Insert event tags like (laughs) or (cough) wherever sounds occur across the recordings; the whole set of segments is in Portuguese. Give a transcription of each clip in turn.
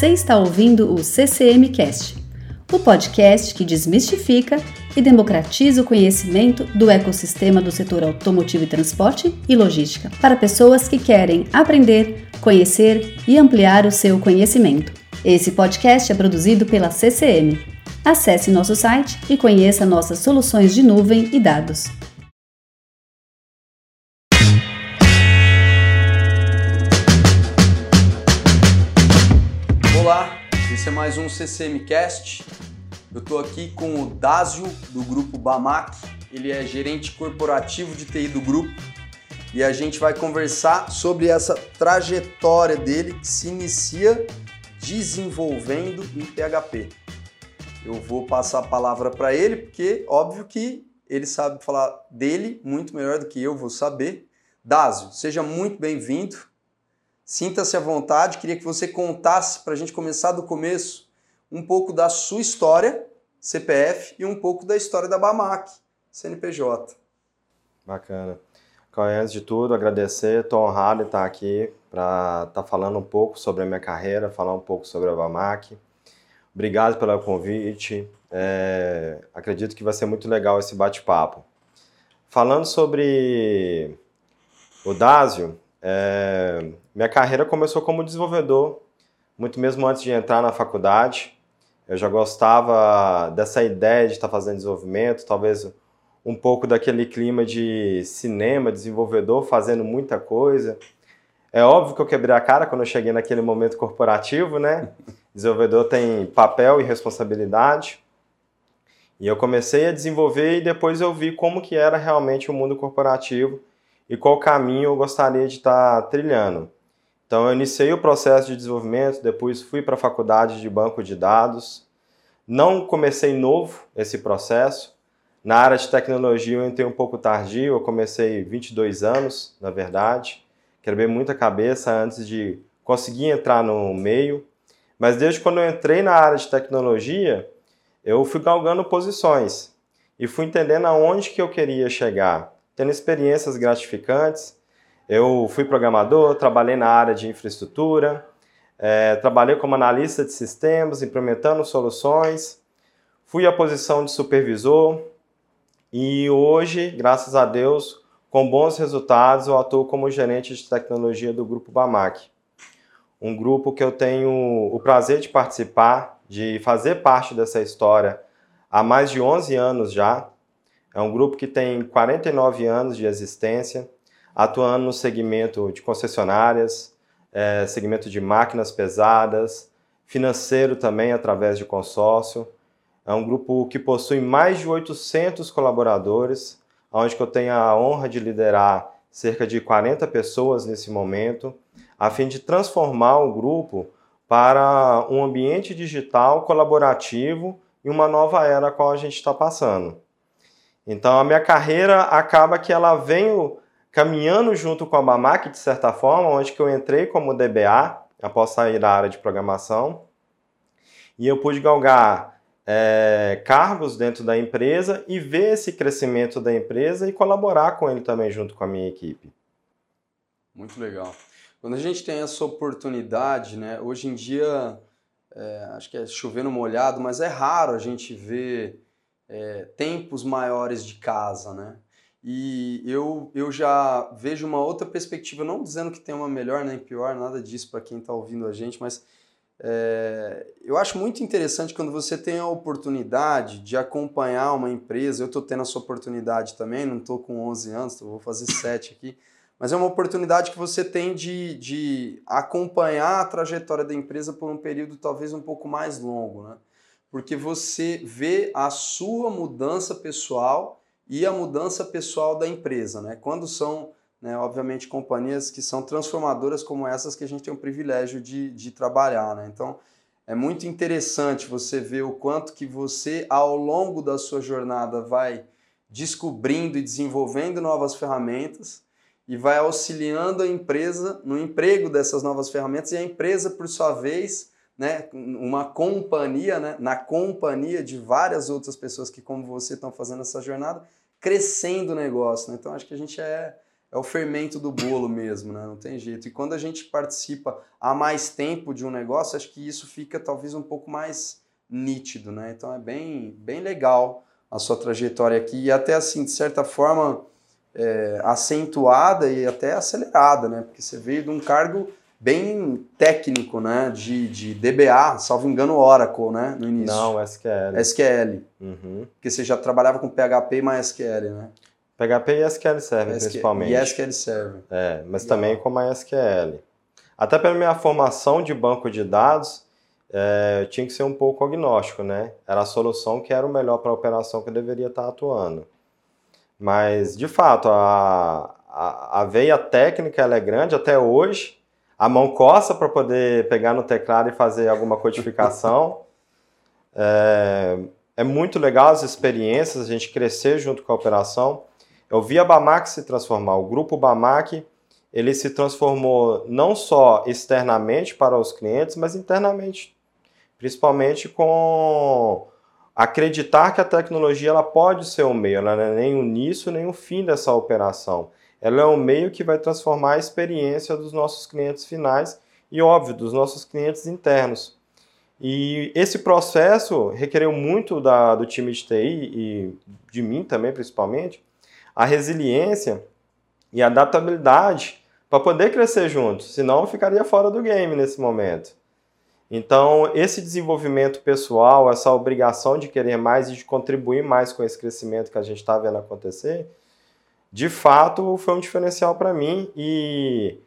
Você está ouvindo o CCM Cast, o podcast que desmistifica e democratiza o conhecimento do ecossistema do setor automotivo e transporte e logística para pessoas que querem aprender, conhecer e ampliar o seu conhecimento. Esse podcast é produzido pela CCM. Acesse nosso site e conheça nossas soluções de nuvem e dados. Mais um CCMcast. Eu estou aqui com o Dásio, do grupo Bamac. Ele é gerente corporativo de TI do grupo. E a gente vai conversar sobre essa trajetória dele que se inicia desenvolvendo em PHP. Eu vou passar a palavra para ele, porque óbvio que ele sabe falar dele muito melhor do que eu vou saber. Dásio, seja muito bem-vindo. Sinta-se à vontade, queria que você contasse para a gente começar do começo um pouco da sua história, CPF, e um pouco da história da Bamac, CNPJ. Bacana. Antes de tudo, agradecer, estou honrado de estar aqui para estar tá falando um pouco sobre a minha carreira, falar um pouco sobre a Bamac. Obrigado pelo convite, é, acredito que vai ser muito legal esse bate-papo. Falando sobre o Dásio, é, minha carreira começou como desenvolvedor, muito mesmo antes de entrar na faculdade. Eu já gostava dessa ideia de estar fazendo desenvolvimento, talvez um pouco daquele clima de cinema, desenvolvedor fazendo muita coisa. É óbvio que eu quebrei a cara quando eu cheguei naquele momento corporativo, né? (laughs) Desenvolvedor tem papel e responsabilidade. E eu comecei a desenvolver e depois eu vi como que era realmente o mundo corporativo e qual caminho eu gostaria de estar trilhando. Então, eu iniciei o processo de desenvolvimento, depois fui para a faculdade de banco de dados. Não comecei novo esse processo. Na área de tecnologia eu entrei um pouco tardio, eu comecei 22 anos, na verdade. Quebrei muita cabeça antes de conseguir entrar no meio. Mas desde quando eu entrei na área de tecnologia, eu fui galgando posições e fui entendendo aonde que eu queria chegar tendo experiências gratificantes. Eu fui programador, trabalhei na área de infraestrutura, é, trabalhei como analista de sistemas, implementando soluções, fui à posição de supervisor e hoje, graças a Deus, com bons resultados, eu atuo como gerente de tecnologia do Grupo Bamac. Um grupo que eu tenho o prazer de participar, de fazer parte dessa história há mais de 11 anos já. É um grupo que tem 49 anos de existência, atuando no segmento de concessionárias, é, segmento de máquinas pesadas, financeiro também através de consórcio. É um grupo que possui mais de 800 colaboradores, onde eu tenho a honra de liderar cerca de 40 pessoas nesse momento, a fim de transformar o grupo para um ambiente digital colaborativo e uma nova era a qual a gente está passando. Então a minha carreira acaba que ela vem caminhando junto com a Bamac, de certa forma, onde que eu entrei como DBA, após sair da área de programação, e eu pude galgar é, cargos dentro da empresa e ver esse crescimento da empresa e colaborar com ele também junto com a minha equipe. Muito legal. Quando a gente tem essa oportunidade, né, hoje em dia, é, acho que é chovendo molhado, mas é raro a gente ver é, tempos maiores de casa, né? E eu, eu já vejo uma outra perspectiva, não dizendo que tem uma melhor nem pior, nada disso para quem está ouvindo a gente, mas é, eu acho muito interessante quando você tem a oportunidade de acompanhar uma empresa. Eu estou tendo essa oportunidade também, não estou com 11 anos, vou fazer 7 aqui, mas é uma oportunidade que você tem de, de acompanhar a trajetória da empresa por um período talvez um pouco mais longo, né? Porque você vê a sua mudança pessoal e a mudança pessoal da empresa, né? Quando são, né, obviamente, companhias que são transformadoras como essas que a gente tem o privilégio de, de trabalhar, né? Então, é muito interessante você ver o quanto que você, ao longo da sua jornada, vai descobrindo e desenvolvendo novas ferramentas e vai auxiliando a empresa no emprego dessas novas ferramentas e a empresa, por sua vez, né, uma companhia, né, na companhia de várias outras pessoas que, como você, estão fazendo essa jornada, crescendo o negócio. Né? Então, acho que a gente é, é o fermento do bolo mesmo, né? Não tem jeito. E quando a gente participa há mais tempo de um negócio, acho que isso fica talvez um pouco mais nítido, né? Então é bem, bem legal a sua trajetória aqui e até assim, de certa forma, é, acentuada e até acelerada, né? Porque você veio de um cargo bem técnico, né? De, de DBA, salvo engano, Oracle, né? No início. Não, SQL. SQL. Uhum. Porque você já trabalhava com PHP e MySQL, né? PHP e SQL Server, SQL, principalmente. E SQL Server. É, mas também com MySQL. Até pela minha formação de banco de dados, é, tinha que ser um pouco agnóstico, né? Era a solução que era o melhor para a operação que eu deveria estar atuando. Mas, de fato, a, a, a veia técnica é grande até hoje. A mão coça para poder pegar no teclado e fazer alguma codificação. (laughs) é, é muito legal as experiências, a gente crescer junto com a operação. Eu vi a Bamac se transformar. O grupo Bamac ele se transformou não só externamente para os clientes, mas internamente, principalmente com acreditar que a tecnologia ela pode ser um meio, ela não é nem o início nem o fim dessa operação. Ela é um meio que vai transformar a experiência dos nossos clientes finais e, óbvio, dos nossos clientes internos. E esse processo requereu muito da, do time de TI e de mim também, principalmente, a resiliência e a adaptabilidade para poder crescer juntos, senão eu ficaria fora do game nesse momento. Então, esse desenvolvimento pessoal, essa obrigação de querer mais e de contribuir mais com esse crescimento que a gente está vendo acontecer, de fato foi um diferencial para mim e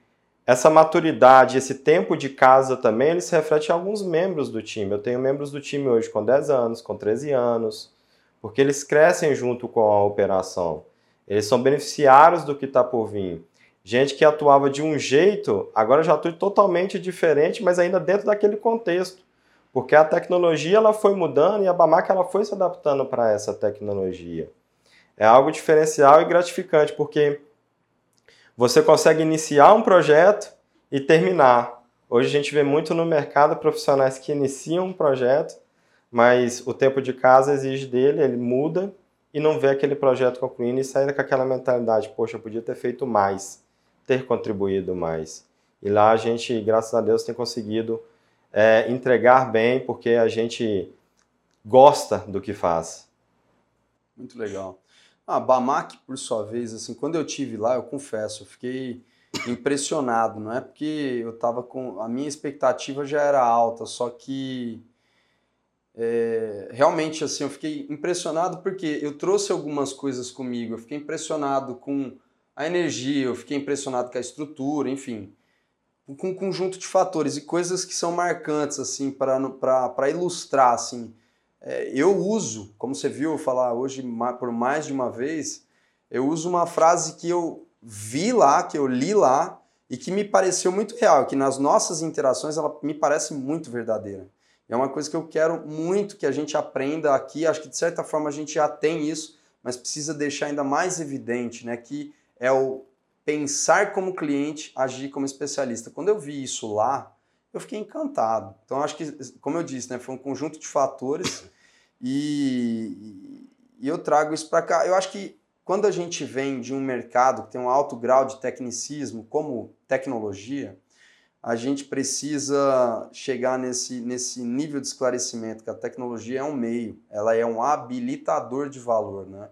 essa maturidade, esse tempo de casa também, ele se reflete em alguns membros do time. Eu tenho membros do time hoje com 10 anos, com 13 anos, porque eles crescem junto com a operação. Eles são beneficiários do que está por vir. Gente que atuava de um jeito, agora já atua totalmente diferente, mas ainda dentro daquele contexto. Porque a tecnologia ela foi mudando e a Bamac ela foi se adaptando para essa tecnologia. É algo diferencial e gratificante, porque você consegue iniciar um projeto e terminar. Hoje a gente vê muito no mercado profissionais que iniciam um projeto, mas o tempo de casa exige dele, ele muda e não vê aquele projeto concluindo e sai com aquela mentalidade, poxa, eu podia ter feito mais, ter contribuído mais. E lá a gente, graças a Deus, tem conseguido é, entregar bem, porque a gente gosta do que faz. Muito legal. A ah, Bamac, por sua vez, assim, quando eu tive lá, eu confesso, eu fiquei impressionado, não é? Porque eu tava com a minha expectativa já era alta, só que é, realmente assim eu fiquei impressionado porque eu trouxe algumas coisas comigo, eu fiquei impressionado com a energia, eu fiquei impressionado com a estrutura, enfim, com um conjunto de fatores e coisas que são marcantes assim para ilustrar assim é, eu uso, como você viu falar hoje por mais de uma vez, eu uso uma frase que eu vi lá, que eu li lá e que me pareceu muito real, que nas nossas interações ela me parece muito verdadeira. É uma coisa que eu quero muito que a gente aprenda aqui, acho que de certa forma a gente já tem isso, mas precisa deixar ainda mais evidente, né, que é o pensar como cliente, agir como especialista. Quando eu vi isso lá, eu fiquei encantado. Então, acho que, como eu disse, né, foi um conjunto de fatores e, e eu trago isso para cá. Eu acho que quando a gente vem de um mercado que tem um alto grau de tecnicismo, como tecnologia, a gente precisa chegar nesse, nesse nível de esclarecimento que a tecnologia é um meio, ela é um habilitador de valor, né?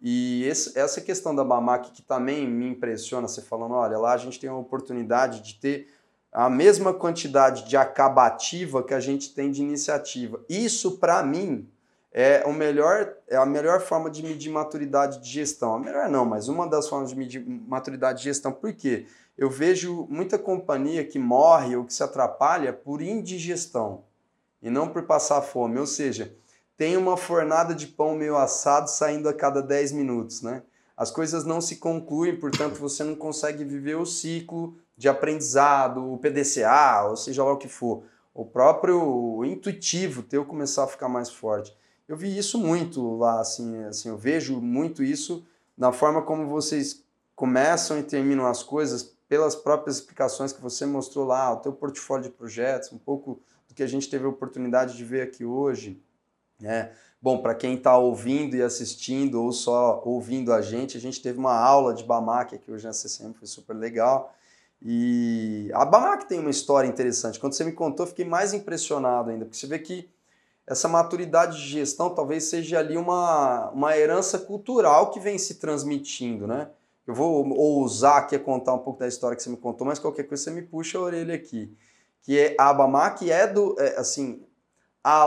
E esse, essa questão da Bamac que também me impressiona, você falando, olha, lá a gente tem a oportunidade de ter a mesma quantidade de acabativa que a gente tem de iniciativa. Isso, para mim, é, o melhor, é a melhor forma de medir maturidade de gestão. A melhor não, mas uma das formas de medir maturidade de gestão. Por quê? Eu vejo muita companhia que morre ou que se atrapalha por indigestão e não por passar fome. Ou seja, tem uma fornada de pão meio assado saindo a cada 10 minutos, né? As coisas não se concluem, portanto você não consegue viver o ciclo de aprendizado, o PDCA, ou seja lá o que for. O próprio intuitivo teu começar a ficar mais forte. Eu vi isso muito lá, assim, assim, eu vejo muito isso na forma como vocês começam e terminam as coisas pelas próprias explicações que você mostrou lá, o teu portfólio de projetos, um pouco do que a gente teve a oportunidade de ver aqui hoje. É. Bom, para quem está ouvindo e assistindo ou só ouvindo a gente, a gente teve uma aula de Bamac aqui hoje na CCM, foi super legal. E a Bamac tem uma história interessante. Quando você me contou, fiquei mais impressionado ainda, porque você vê que essa maturidade de gestão talvez seja ali uma, uma herança cultural que vem se transmitindo, né? Eu vou ousar aqui a contar um pouco da história que você me contou, mas qualquer coisa você me puxa a orelha aqui. Que é a Bamac é do, é, assim, há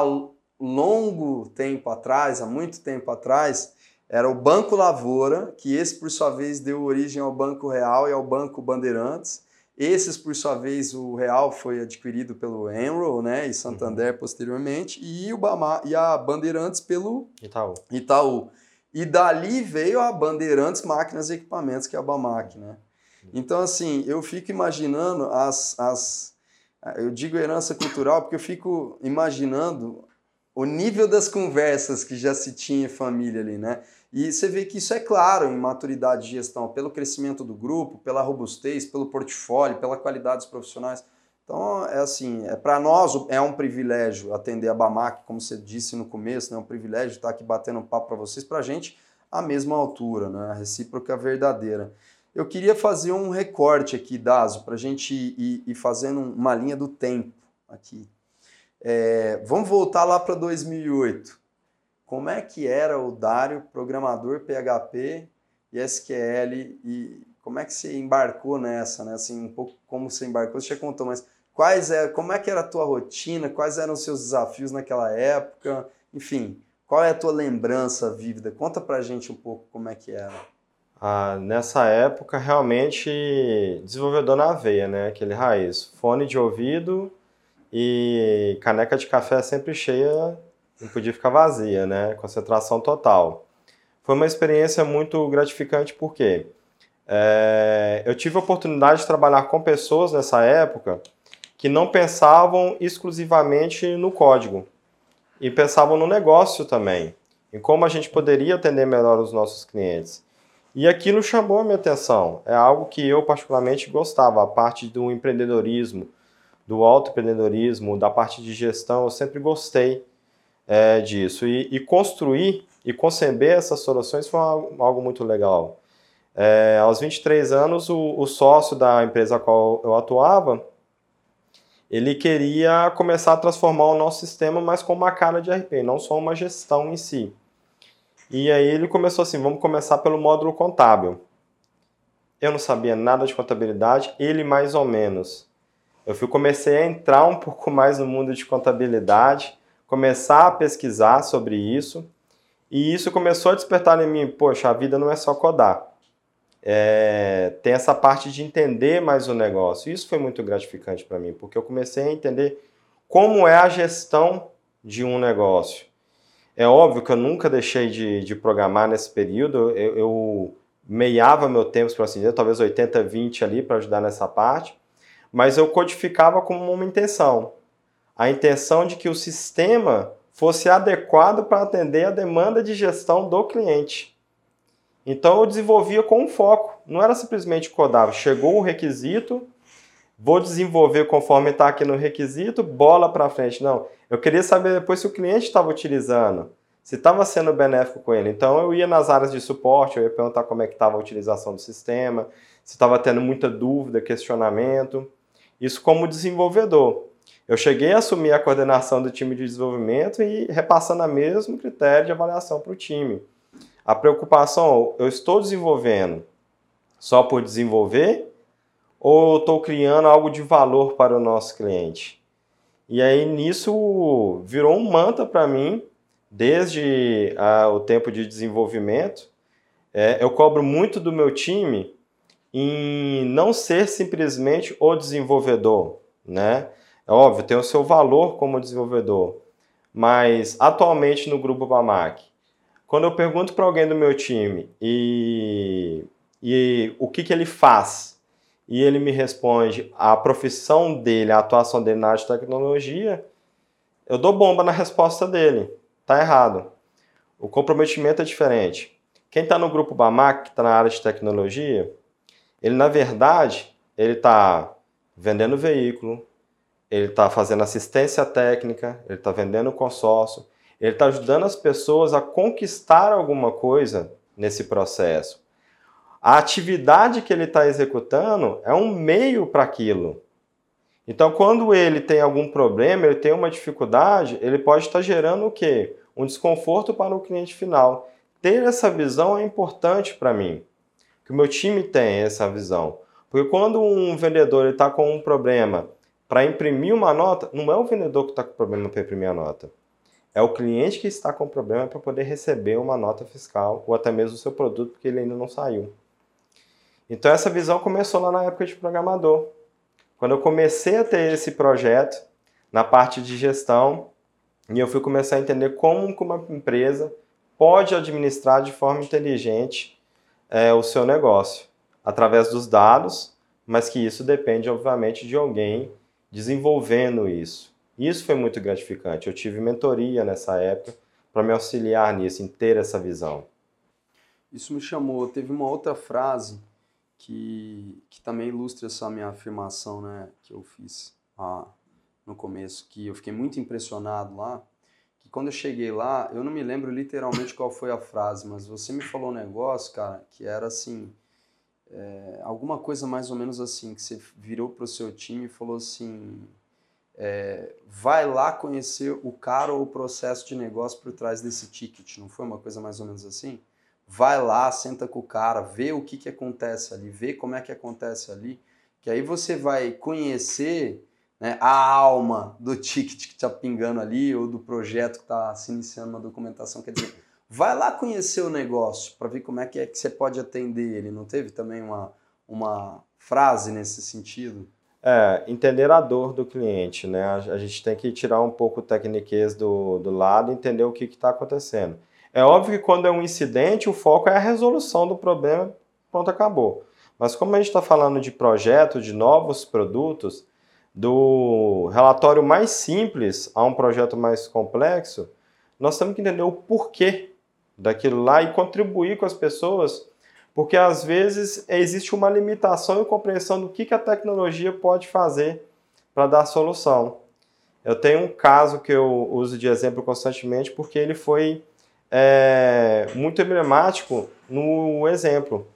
longo tempo atrás, há muito tempo atrás, era o Banco Lavoura, que esse por sua vez deu origem ao Banco Real e ao Banco Bandeirantes. Esses, por sua vez, o Real foi adquirido pelo Enroll né, e Santander uhum. posteriormente, e, o Bama, e a Bandeirantes pelo Itaú. Itaú. E dali veio a Bandeirantes Máquinas e Equipamentos, que é a Bamac. Né? Então, assim, eu fico imaginando as, as. Eu digo herança cultural porque eu fico imaginando o nível das conversas que já se tinha em família ali, né? E você vê que isso é claro em maturidade de gestão, pelo crescimento do grupo, pela robustez, pelo portfólio, pela qualidade dos profissionais. Então, é assim, é para nós é um privilégio atender a Bamac, como você disse no começo, né? é um privilégio estar aqui batendo um papo para vocês, para a gente a mesma altura, né? a recíproca verdadeira. Eu queria fazer um recorte aqui, Dazo, para a gente ir, ir fazendo uma linha do tempo aqui. É, vamos voltar lá para 2008 como é que era o Dário, programador PHP e SQL, e como é que você embarcou nessa, né? Assim, um pouco como você embarcou, você já contou, mas quais é, como é que era a tua rotina, quais eram os seus desafios naquela época, enfim, qual é a tua lembrança vívida? Conta pra gente um pouco como é que era. Ah, nessa época, realmente, desenvolvedor na veia, né? Aquele raiz, fone de ouvido e caneca de café sempre cheia não podia ficar vazia, né? Concentração total. Foi uma experiência muito gratificante porque é, eu tive a oportunidade de trabalhar com pessoas nessa época que não pensavam exclusivamente no código e pensavam no negócio também, em como a gente poderia atender melhor os nossos clientes. E aquilo chamou a minha atenção. É algo que eu particularmente gostava, a parte do empreendedorismo, do autoempreendedorismo, da parte de gestão, eu sempre gostei é, disso. E, e, construir e conceber essas soluções foi algo, muito legal. É, aos 23 anos, o, o, sócio da empresa a qual eu atuava, ele queria começar a transformar o nosso sistema, mas com uma cara de RP, não só uma gestão em si. E aí ele começou assim, vamos começar pelo módulo contábil. Eu não sabia nada de contabilidade, ele mais ou menos. Eu fui, comecei a entrar um pouco mais no mundo de contabilidade, começar a pesquisar sobre isso. E isso começou a despertar em mim, poxa, a vida não é só codar. É, tem essa parte de entender mais o negócio. Isso foi muito gratificante para mim, porque eu comecei a entender como é a gestão de um negócio. É óbvio que eu nunca deixei de, de programar nesse período, eu, eu meiava meu tempo, por assim dizer, talvez 80-20 ali para ajudar nessa parte, mas eu codificava como uma intenção a intenção de que o sistema fosse adequado para atender a demanda de gestão do cliente. Então eu desenvolvia com um foco, não era simplesmente codar. Chegou o requisito, vou desenvolver conforme está aqui no requisito, bola para frente. Não, eu queria saber depois se o cliente estava utilizando, se estava sendo benéfico com ele. Então eu ia nas áreas de suporte, eu ia perguntar como é que estava a utilização do sistema, se estava tendo muita dúvida, questionamento. Isso como desenvolvedor. Eu cheguei a assumir a coordenação do time de desenvolvimento e repassando o mesmo critério de avaliação para o time. A preocupação, eu estou desenvolvendo só por desenvolver ou estou criando algo de valor para o nosso cliente? E aí nisso virou um manta para mim, desde ah, o tempo de desenvolvimento. É, eu cobro muito do meu time em não ser simplesmente o desenvolvedor, né? É óbvio, tem o seu valor como desenvolvedor, mas atualmente no grupo Bamac, quando eu pergunto para alguém do meu time e, e o que, que ele faz, e ele me responde a profissão dele, a atuação dele na área de tecnologia, eu dou bomba na resposta dele. Tá errado. O comprometimento é diferente. Quem está no grupo Bamac, que está na área de tecnologia, ele na verdade ele está vendendo veículo, ele está fazendo assistência técnica, ele está vendendo consórcio, Ele está ajudando as pessoas a conquistar alguma coisa nesse processo. A atividade que ele está executando é um meio para aquilo. Então, quando ele tem algum problema, ele tem uma dificuldade, ele pode estar gerando o quê? Um desconforto para o cliente final. Ter essa visão é importante para mim. Que o meu time tenha essa visão. Porque quando um vendedor está com um problema para imprimir uma nota, não é o vendedor que está com problema para imprimir a nota. É o cliente que está com problema para poder receber uma nota fiscal ou até mesmo o seu produto porque ele ainda não saiu. Então essa visão começou lá na época de programador. Quando eu comecei a ter esse projeto na parte de gestão, e eu fui começar a entender como uma empresa pode administrar de forma inteligente é, o seu negócio, através dos dados, mas que isso depende, obviamente, de alguém desenvolvendo isso. Isso foi muito gratificante. Eu tive mentoria nessa época para me auxiliar nisso, em ter essa visão. Isso me chamou. Teve uma outra frase que, que também ilustra essa minha afirmação né, que eu fiz no começo, que eu fiquei muito impressionado lá, que quando eu cheguei lá, eu não me lembro literalmente qual foi a frase, mas você me falou um negócio, cara, que era assim, é, alguma coisa mais ou menos assim, que você virou para o seu time e falou assim, é, vai lá conhecer o cara ou o processo de negócio por trás desse ticket, não foi uma coisa mais ou menos assim? vai lá, senta com o cara, vê o que, que acontece ali, vê como é que acontece ali, que aí você vai conhecer né, a alma do ticket que está pingando ali ou do projeto que está se iniciando uma documentação. Quer dizer, vai lá conhecer o negócio para ver como é que é que você pode atender ele. Não teve também uma, uma frase nesse sentido? É, entender a dor do cliente, né? A, gente tem que tirar um pouco o tecniquez do, do lado entender o que está acontecendo. É óbvio que quando é um incidente, o foco é a resolução do problema, pronto, acabou. Mas como a gente está falando de projeto, de novos produtos, do relatório mais simples a um projeto mais complexo, nós temos que entender o porquê daquilo lá e contribuir com as pessoas, porque às vezes existe uma limitação e compreensão do que, que a tecnologia pode fazer para dar solução. Eu tenho um caso que eu uso de exemplo constantemente porque ele foi é, muito emblemático no exemplo.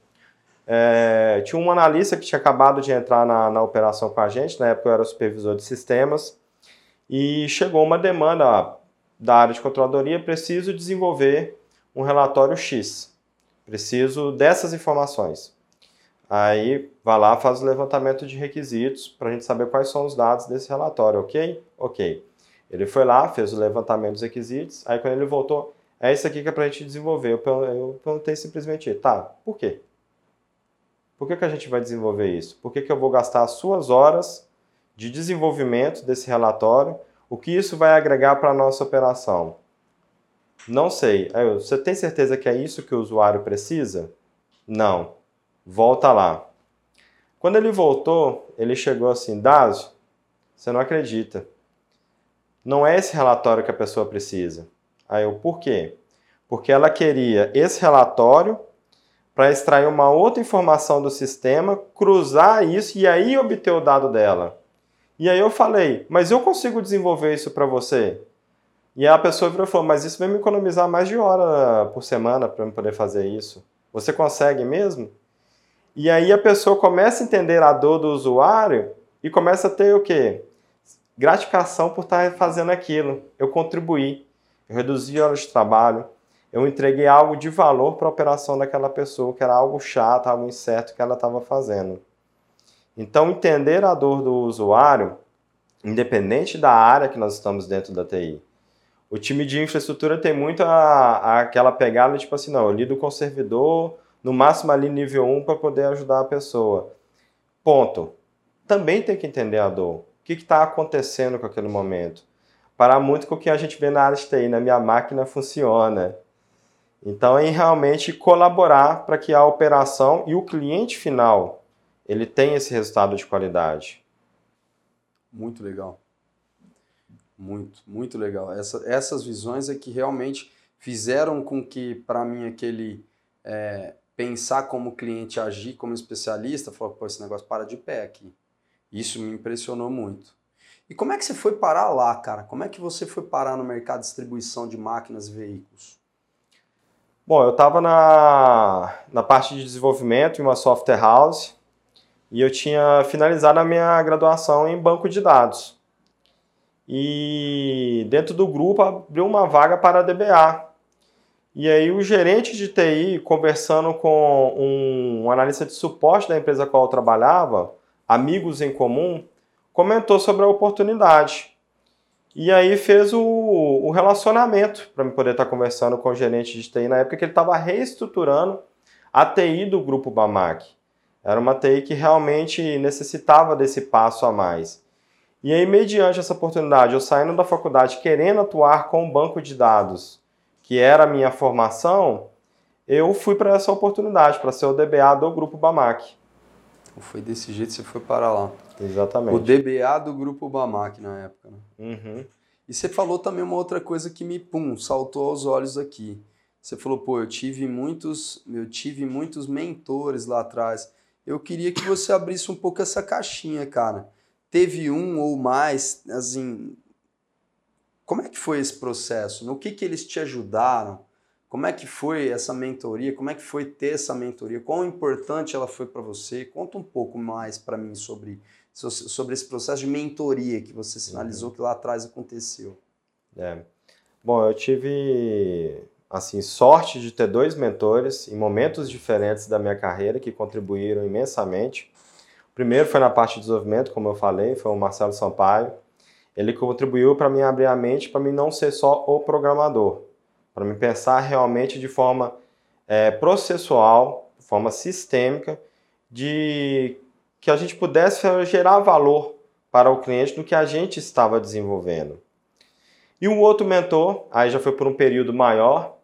É, tinha um analista que tinha acabado de entrar na, na operação com a gente, na época eu era supervisor de sistemas, e chegou uma demanda da área de controladoria, preciso desenvolver um relatório X, preciso dessas informações. Aí vai lá, faz o levantamento de requisitos para a gente saber quais são os dados desse relatório, ok? Ok. Ele foi lá, fez o levantamento dos requisitos, aí quando ele voltou, é isso aqui que é para a gente desenvolver. Eu perguntei simplesmente, tá, por quê? Por que, que a gente vai desenvolver isso? Por que, que eu vou gastar as suas horas de desenvolvimento desse relatório? O que isso vai agregar para a nossa operação? Não sei. Você tem certeza que é isso que o usuário precisa? Não. Volta lá. Quando ele voltou, ele chegou assim, Dazio, você não acredita. Não é esse relatório que a pessoa precisa. Aí eu, por quê? Porque ela queria esse relatório para extrair uma outra informação do sistema, cruzar isso e aí obter o dado dela. E aí eu falei, mas eu consigo desenvolver isso para você? E a pessoa virou e falou, mas isso vai me economizar mais de hora por semana para eu poder fazer isso. Você consegue mesmo? E aí a pessoa começa a entender a dor do usuário e começa a ter o quê? Gratificação por estar fazendo aquilo. Eu contribuí eu reduzi horas de trabalho, eu entreguei algo de valor para a operação daquela pessoa, que era algo chato, algo incerto que ela estava fazendo. Então, entender a dor do usuário, independente da área que nós estamos dentro da TI. O time de infraestrutura tem muito a, a, aquela pegada, tipo assim, não, eu lido com o servidor, no máximo ali nível 1 para poder ajudar a pessoa. Ponto. Também tem que entender a dor. O que está acontecendo com aquele momento? parar muito com o que a gente vê na área de TI, na minha máquina funciona. Então, é realmente colaborar para que a operação e o cliente final ele tenha esse resultado de qualidade. Muito legal. Muito, muito legal. Essa, essas visões é que realmente fizeram com que, para mim, aquele é, pensar como cliente, agir como especialista, falar, pô, esse negócio para de pé aqui. Isso me impressionou muito. E como é que você foi parar lá, cara? Como é que você foi parar no mercado de distribuição de máquinas e veículos? Bom, eu estava na, na parte de desenvolvimento em uma software house e eu tinha finalizado a minha graduação em banco de dados. E dentro do grupo abriu uma vaga para DBA. E aí o gerente de TI, conversando com um analista de suporte da empresa a qual eu trabalhava, amigos em comum, comentou sobre a oportunidade. E aí fez o, o relacionamento para me poder estar conversando com o gerente de TI na época que ele estava reestruturando a TI do grupo Bamac. Era uma TI que realmente necessitava desse passo a mais. E aí, mediante essa oportunidade, eu saindo da faculdade querendo atuar com o banco de dados, que era a minha formação, eu fui para essa oportunidade, para ser o DBA do grupo Bamac. Foi desse jeito que você foi para lá. Exatamente. O DBA do grupo Bamac na época. Né? Uhum. E você falou também uma outra coisa que me pum, saltou aos olhos aqui. Você falou, pô, eu tive muitos, eu tive muitos mentores lá atrás. Eu queria que você abrisse um pouco essa caixinha, cara. Teve um ou mais, assim, como é que foi esse processo? No que que eles te ajudaram? Como é que foi essa mentoria? Como é que foi ter essa mentoria? Quão importante ela foi para você? Conta um pouco mais para mim sobre, sobre esse processo de mentoria que você sinalizou uhum. que lá atrás aconteceu. É. Bom, eu tive assim sorte de ter dois mentores em momentos diferentes da minha carreira que contribuíram imensamente. Primeiro foi na parte de desenvolvimento, como eu falei, foi o Marcelo Sampaio. Ele contribuiu para mim abrir a mente para mim não ser só o programador, para me pensar realmente de forma é, processual, de forma sistêmica, de que a gente pudesse gerar valor para o cliente do que a gente estava desenvolvendo. E um outro mentor, aí já foi por um período maior,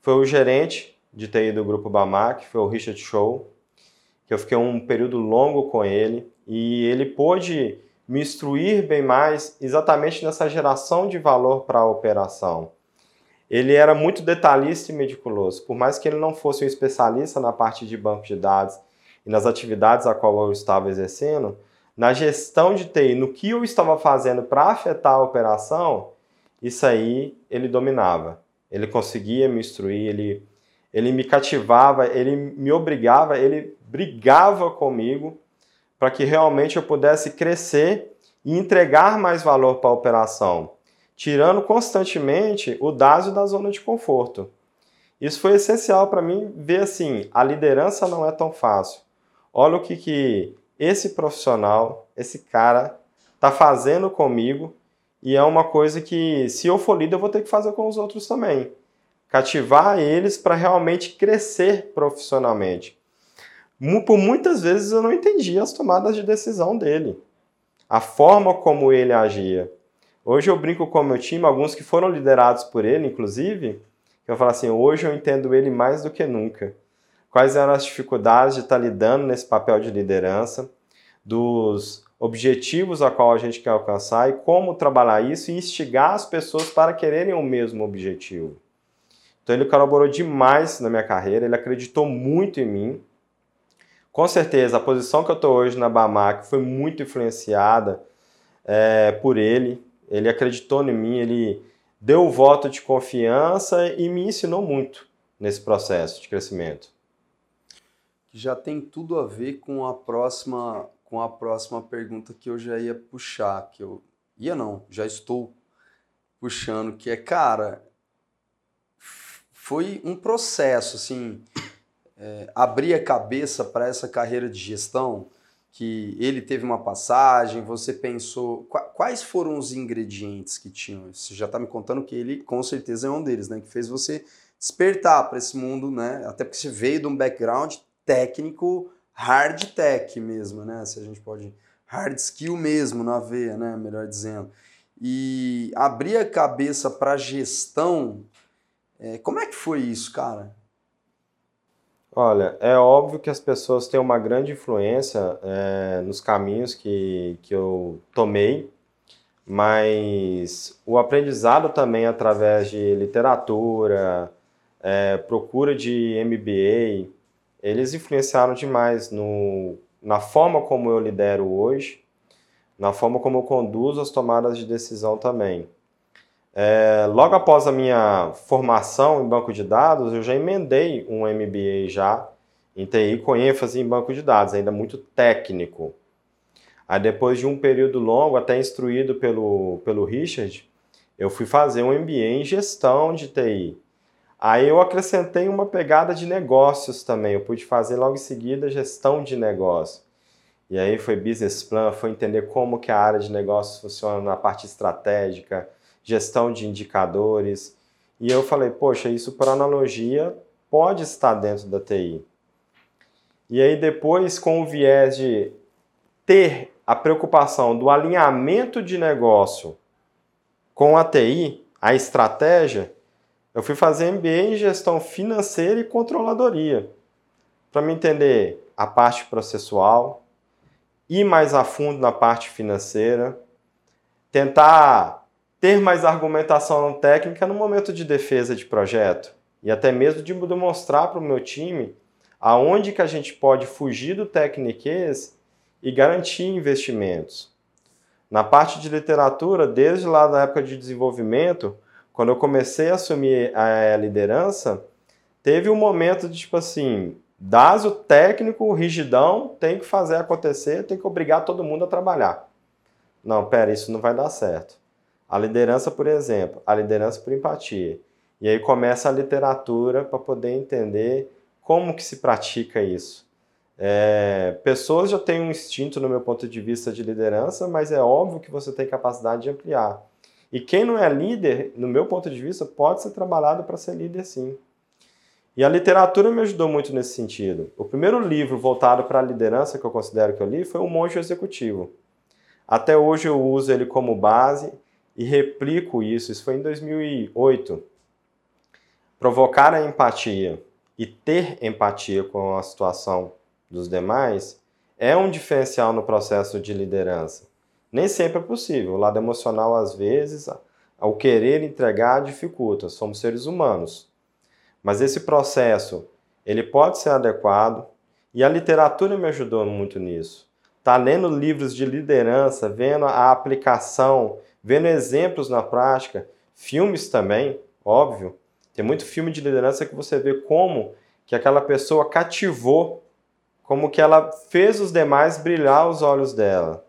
foi o gerente de TI do grupo Bamac, foi o Richard Show, que eu fiquei um período longo com ele e ele pôde me instruir bem mais exatamente nessa geração de valor para a operação ele era muito detalhista e meticuloso. Por mais que ele não fosse um especialista na parte de banco de dados e nas atividades a qual eu estava exercendo, na gestão de TI, no que eu estava fazendo para afetar a operação, isso aí ele dominava. Ele conseguia me instruir, ele, ele me cativava, ele me obrigava, ele brigava comigo para que realmente eu pudesse crescer e entregar mais valor para a operação tirando constantemente o Dásio da zona de conforto. Isso foi essencial para mim ver assim, a liderança não é tão fácil. Olha o que, que esse profissional, esse cara, está fazendo comigo e é uma coisa que, se eu for líder, eu vou ter que fazer com os outros também. Cativar eles para realmente crescer profissionalmente. Por muitas vezes eu não entendi as tomadas de decisão dele, a forma como ele agia. Hoje eu brinco com o meu time, alguns que foram liderados por ele, inclusive, que eu falo assim, hoje eu entendo ele mais do que nunca. Quais eram as dificuldades de estar lidando nesse papel de liderança, dos objetivos a qual a gente quer alcançar e como trabalhar isso e instigar as pessoas para quererem o mesmo objetivo. Então ele colaborou demais na minha carreira, ele acreditou muito em mim. Com certeza, a posição que eu estou hoje na Bamac foi muito influenciada é, por ele, ele acreditou em mim, ele deu o voto de confiança e me ensinou muito nesse processo de crescimento. Já tem tudo a ver com a próxima com a próxima pergunta que eu já ia puxar, que eu ia não, já estou puxando, que é, cara, foi um processo assim, é, abrir a cabeça para essa carreira de gestão que ele teve uma passagem, você pensou. Quais foram os ingredientes que tinham? Você já está me contando que ele, com certeza, é um deles, né? Que fez você despertar para esse mundo, né? Até porque você veio de um background técnico, hard tech mesmo, né? Se a gente pode. Hard skill mesmo na veia, né? Melhor dizendo. E abrir a cabeça para gestão. É, como é que foi isso, cara? Olha, é óbvio que as pessoas têm uma grande influência é, nos caminhos que, que eu tomei, mas o aprendizado também através de literatura, é, procura de MBA, eles influenciaram demais no, na forma como eu lidero hoje, na forma como eu conduzo as tomadas de decisão também. É, logo após a minha formação em banco de dados, eu já emendei um MBA já em TI com ênfase em banco de dados, ainda muito técnico. Aí depois de um período longo, até instruído pelo, pelo Richard, eu fui fazer um MBA em gestão de TI. Aí eu acrescentei uma pegada de negócios também. Eu pude fazer logo em seguida gestão de negócio. E aí foi business plan, foi entender como que a área de negócios funciona na parte estratégica, gestão de indicadores. E eu falei, poxa, isso por analogia pode estar dentro da TI. E aí depois com o viés de ter a preocupação do alinhamento de negócio com a TI, a estratégia, eu fui fazer MBA em gestão financeira e controladoria, para me entender a parte processual, ir mais a fundo na parte financeira, tentar ter mais argumentação técnica no momento de defesa de projeto e até mesmo de demonstrar para o meu time aonde que a gente pode fugir do técniquez e garantir investimentos. Na parte de literatura, desde lá da época de desenvolvimento, quando eu comecei a assumir a liderança, teve um momento de tipo assim, das o técnico, rigidão, tem que fazer acontecer, tem que obrigar todo mundo a trabalhar. Não, pera, isso não vai dar certo. A liderança, por exemplo, a liderança por empatia. E aí começa a literatura para poder entender como que se pratica isso. É, pessoas já têm um instinto, no meu ponto de vista, de liderança, mas é óbvio que você tem capacidade de ampliar. E quem não é líder, no meu ponto de vista, pode ser trabalhado para ser líder sim. E a literatura me ajudou muito nesse sentido. O primeiro livro voltado para a liderança que eu considero que eu li foi O Monge Executivo. Até hoje eu uso ele como base e replico isso. Isso foi em 2008. Provocar a empatia e ter empatia com a situação dos demais é um diferencial no processo de liderança. Nem sempre é possível. O lado emocional, às vezes, ao querer entregar, dificulta. Somos seres humanos. Mas esse processo, ele pode ser adequado e a literatura me ajudou muito nisso. Tá lendo livros de liderança, vendo a aplicação, vendo exemplos na prática, filmes também, óbvio. Tem muito filme de liderança que você vê como que aquela pessoa cativou, como que ela fez os demais brilhar os olhos dela.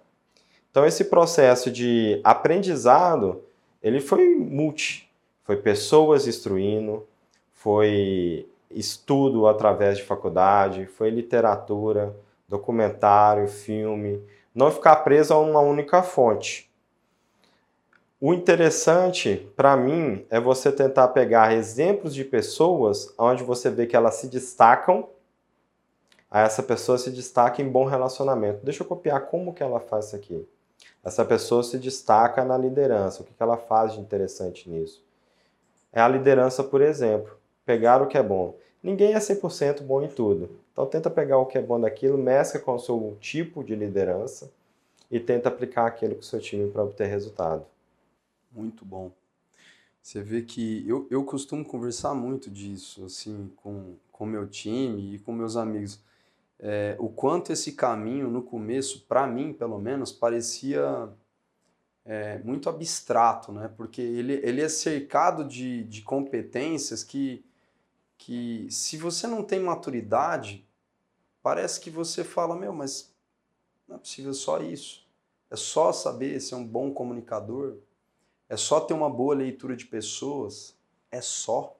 Então esse processo de aprendizado, ele foi multi. Foi pessoas instruindo, foi estudo através de faculdade, foi literatura, documentário, filme, não ficar preso a uma única fonte. O interessante para mim é você tentar pegar exemplos de pessoas onde você vê que elas se destacam, essa pessoa se destaca em bom relacionamento. Deixa eu copiar como que ela faz isso aqui. Essa pessoa se destaca na liderança. O que ela faz de interessante nisso? É a liderança, por exemplo. Pegar o que é bom. Ninguém é 100% bom em tudo. Então tenta pegar o que é bom daquilo, mescla com o seu tipo de liderança e tenta aplicar aquilo com o seu time para obter resultado. Muito bom. Você vê que eu, eu costumo conversar muito disso, assim, com o meu time e com meus amigos é, o quanto esse caminho no começo, para mim pelo menos, parecia é, muito abstrato, né? Porque ele, ele é cercado de, de competências que, que, se você não tem maturidade, parece que você fala, meu, mas não é possível só isso. É só saber ser um bom comunicador. É só ter uma boa leitura de pessoas. É só.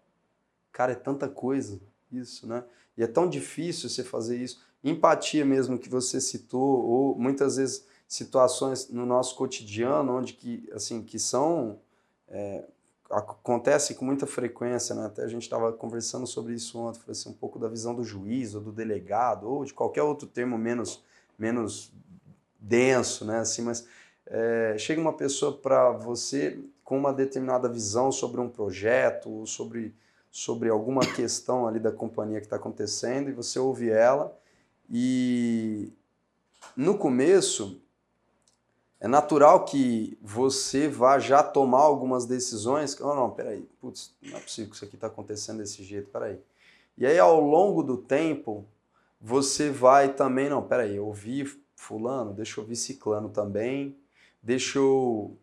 Cara, é tanta coisa isso, né? E é tão difícil você fazer isso empatia mesmo que você citou, ou muitas vezes situações no nosso cotidiano onde que, assim, que são... É, acontece com muita frequência, né? até a gente estava conversando sobre isso ontem, foi assim, um pouco da visão do juiz ou do delegado, ou de qualquer outro termo menos, menos denso, né? assim, mas é, chega uma pessoa para você com uma determinada visão sobre um projeto, ou sobre, sobre alguma questão ali da companhia que está acontecendo, e você ouve ela, e no começo, é natural que você vá já tomar algumas decisões. Oh, não, peraí, putz, não é possível que isso aqui está acontecendo desse jeito, peraí. E aí, ao longo do tempo, você vai também, não, peraí, eu ouvi fulano, deixa eu ouvir ciclano também, deixa eu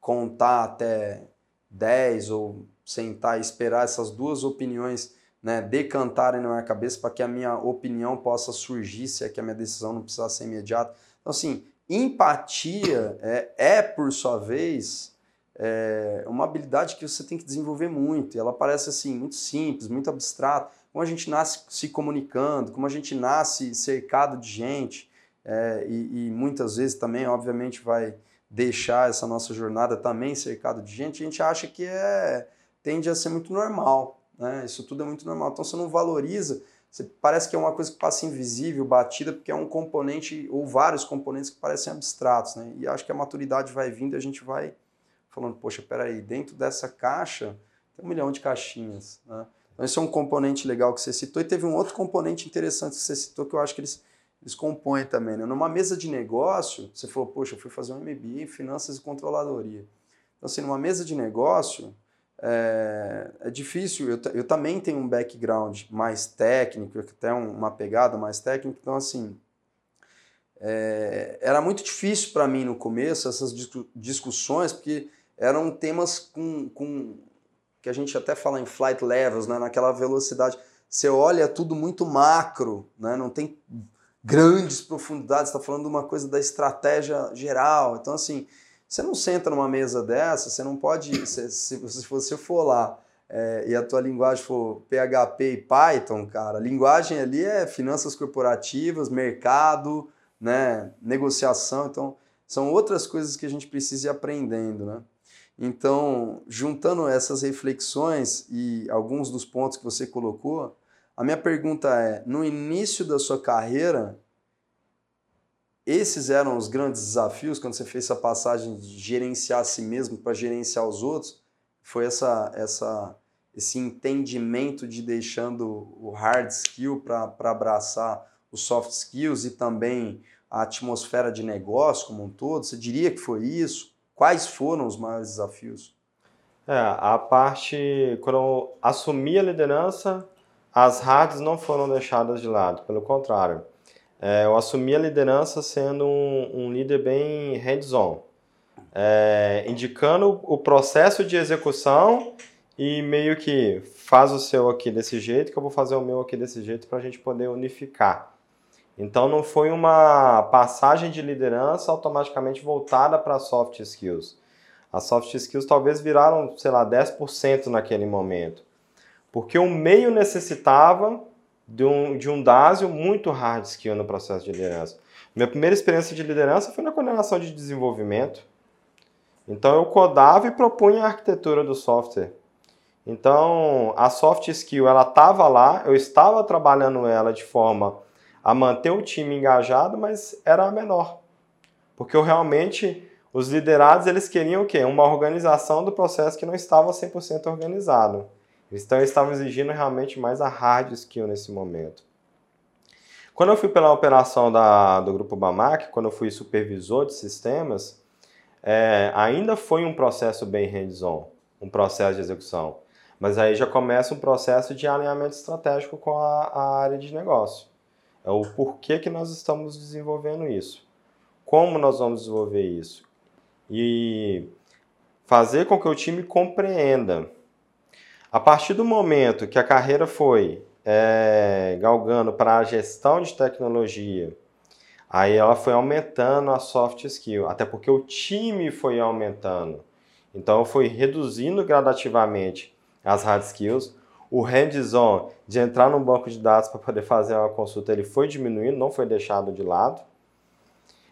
contar até 10 ou sentar e esperar essas duas opiniões né, decantarem na minha cabeça para que a minha opinião possa surgir, se é que a minha decisão não precisar ser imediata. Então, assim, empatia é, é por sua vez, é uma habilidade que você tem que desenvolver muito. E ela parece assim, muito simples, muito abstrata. Como a gente nasce se comunicando, como a gente nasce cercado de gente, é, e, e muitas vezes também, obviamente, vai deixar essa nossa jornada também cercado de gente, a gente acha que é, tende a ser muito normal. Né? Isso tudo é muito normal. Então você não valoriza, você, parece que é uma coisa que passa invisível, batida, porque é um componente ou vários componentes que parecem abstratos. Né? E acho que a maturidade vai vindo e a gente vai falando, poxa, peraí, dentro dessa caixa tem um milhão de caixinhas. Né? Então esse é um componente legal que você citou. E teve um outro componente interessante que você citou que eu acho que eles, eles compõem também. Né? Numa mesa de negócio, você falou, poxa, eu fui fazer um MBA em finanças e controladoria. Então, assim, numa mesa de negócio, é, é difícil. Eu, eu também tenho um background mais técnico, até uma pegada mais técnica, então, assim, é, era muito difícil para mim no começo essas discussões, porque eram temas com, com que a gente até fala em flight levels, né, naquela velocidade. Você olha tudo muito macro, né, não tem grandes profundidades, está falando de uma coisa da estratégia geral. Então, assim, você não senta numa mesa dessa, você não pode, se, se você for lá é, e a tua linguagem for PHP e Python, cara, a linguagem ali é finanças corporativas, mercado, né, negociação, então são outras coisas que a gente precisa ir aprendendo, né? Então, juntando essas reflexões e alguns dos pontos que você colocou, a minha pergunta é: no início da sua carreira, esses eram os grandes desafios quando você fez essa passagem de gerenciar a si mesmo para gerenciar os outros? Foi essa, essa, esse entendimento de deixando o hard skill para abraçar os soft skills e também a atmosfera de negócio como um todo? Você diria que foi isso? Quais foram os maiores desafios? É, a parte, quando eu assumi a liderança, as hards não foram deixadas de lado, pelo contrário. É, eu assumi a liderança sendo um, um líder bem hands-on, é, indicando o processo de execução e meio que faz o seu aqui desse jeito, que eu vou fazer o meu aqui desse jeito para a gente poder unificar. Então não foi uma passagem de liderança automaticamente voltada para soft skills. As soft skills talvez viraram, sei lá, 10% naquele momento. Porque o meio necessitava de um, de um DASIO muito hard skill no processo de liderança. Minha primeira experiência de liderança foi na coordenação de desenvolvimento. Então eu codava e propunha a arquitetura do software. Então a soft skill ela estava lá, eu estava trabalhando ela de forma a manter o time engajado, mas era a menor. Porque eu realmente os liderados eles queriam o quê? Uma organização do processo que não estava 100% organizado. Então eles estavam exigindo realmente mais a hard skill nesse momento. Quando eu fui pela operação da, do Grupo Bamac, quando eu fui supervisor de sistemas, é, ainda foi um processo bem hands-on, um processo de execução. Mas aí já começa um processo de alinhamento estratégico com a, a área de negócio. É o porquê que nós estamos desenvolvendo isso. Como nós vamos desenvolver isso. E fazer com que o time compreenda a partir do momento que a carreira foi é, galgando para a gestão de tecnologia, aí ela foi aumentando a soft skill, até porque o time foi aumentando. Então fui reduzindo gradativamente as hard skills. O hands-on de entrar num banco de dados para poder fazer uma consulta, ele foi diminuindo, não foi deixado de lado.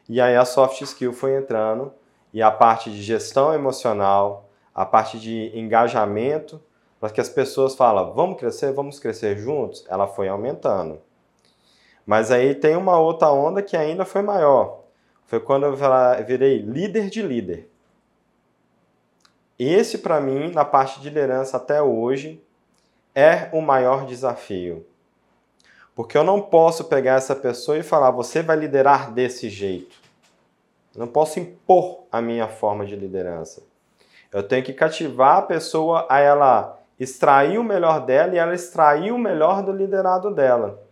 E aí a soft skill foi entrando e a parte de gestão emocional, a parte de engajamento para que as pessoas falam, vamos crescer, vamos crescer juntos, ela foi aumentando. Mas aí tem uma outra onda que ainda foi maior. Foi quando eu virei líder de líder. Esse, para mim, na parte de liderança até hoje, é o maior desafio. Porque eu não posso pegar essa pessoa e falar, você vai liderar desse jeito. Eu não posso impor a minha forma de liderança. Eu tenho que cativar a pessoa a ela extrair o melhor dela e ela extrair o melhor do liderado dela.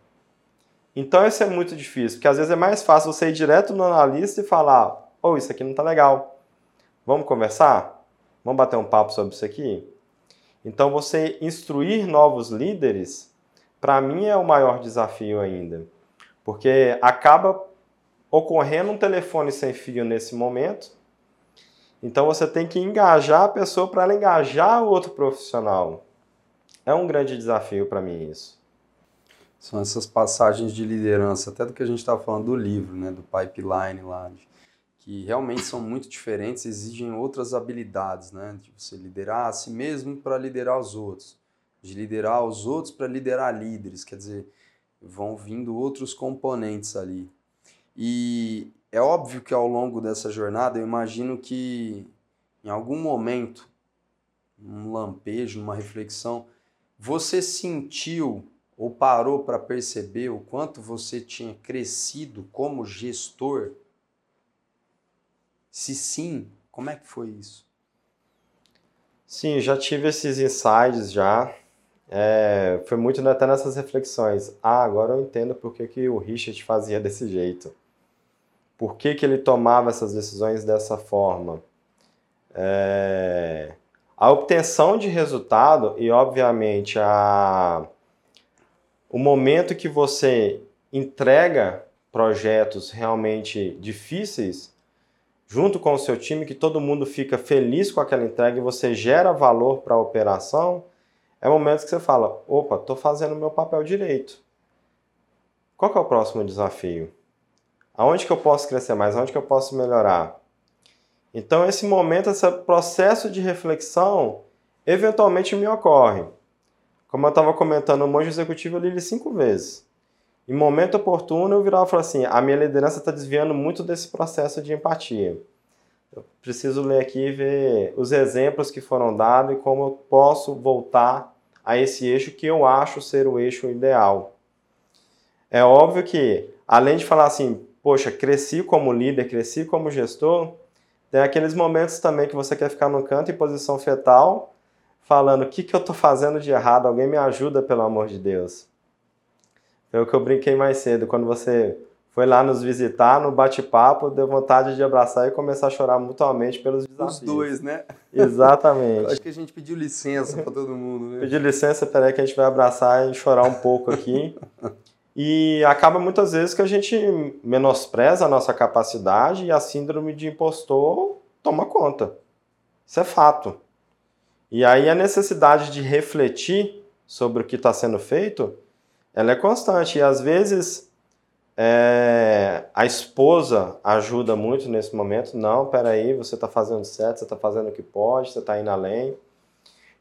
Então isso é muito difícil, porque às vezes é mais fácil você ir direto no analista e falar: oh, isso aqui não está legal. Vamos conversar? Vamos bater um papo sobre isso aqui? Então, você instruir novos líderes, para mim é o maior desafio ainda. Porque acaba ocorrendo um telefone sem fio nesse momento. Então, você tem que engajar a pessoa para ela engajar o outro profissional. É um grande desafio para mim isso. São essas passagens de liderança, até do que a gente estava falando do livro, né, do pipeline lá, que realmente são muito diferentes, exigem outras habilidades, né? De você liderar a si mesmo para liderar os outros, de liderar os outros para liderar líderes, quer dizer, vão vindo outros componentes ali. E é óbvio que ao longo dessa jornada, eu imagino que em algum momento, um lampejo, uma reflexão, você sentiu ou parou para perceber o quanto você tinha crescido como gestor se sim, como é que foi isso? Sim, já tive esses insights já. É, foi muito até nessas reflexões. Ah, agora eu entendo por que, que o Richard fazia desse jeito. Por que, que ele tomava essas decisões dessa forma. É, a obtenção de resultado e, obviamente, a, o momento que você entrega projetos realmente difíceis junto com o seu time, que todo mundo fica feliz com aquela entrega e você gera valor para a operação, é o momento que você fala: opa, estou fazendo o meu papel direito. Qual é o próximo desafio? Aonde que eu posso crescer mais? Aonde que eu posso melhorar? Então, esse momento, esse processo de reflexão, eventualmente me ocorre. Como eu estava comentando, o monge executivo eu li ele cinco vezes. Em momento oportuno, eu virava e falava assim: a minha liderança está desviando muito desse processo de empatia. Eu preciso ler aqui e ver os exemplos que foram dados e como eu posso voltar a esse eixo que eu acho ser o eixo ideal. É óbvio que, além de falar assim, poxa, cresci como líder, cresci como gestor, tem aqueles momentos também que você quer ficar no canto em posição fetal, falando: o que, que eu estou fazendo de errado? Alguém me ajuda, pelo amor de Deus. Foi o que eu brinquei mais cedo. Quando você foi lá nos visitar, no bate-papo, deu vontade de abraçar e começar a chorar mutuamente pelos desafios. Os dois, né? Exatamente. (laughs) acho que a gente pediu licença para todo mundo, né? Pediu licença, peraí que a gente vai abraçar e chorar um pouco aqui. (laughs) e acaba muitas vezes que a gente menospreza a nossa capacidade e a síndrome de impostor toma conta. Isso é fato. E aí a necessidade de refletir sobre o que está sendo feito ela é constante. E às vezes é, a esposa ajuda muito nesse momento. Não, peraí, você está fazendo certo, você está fazendo o que pode, você está indo além.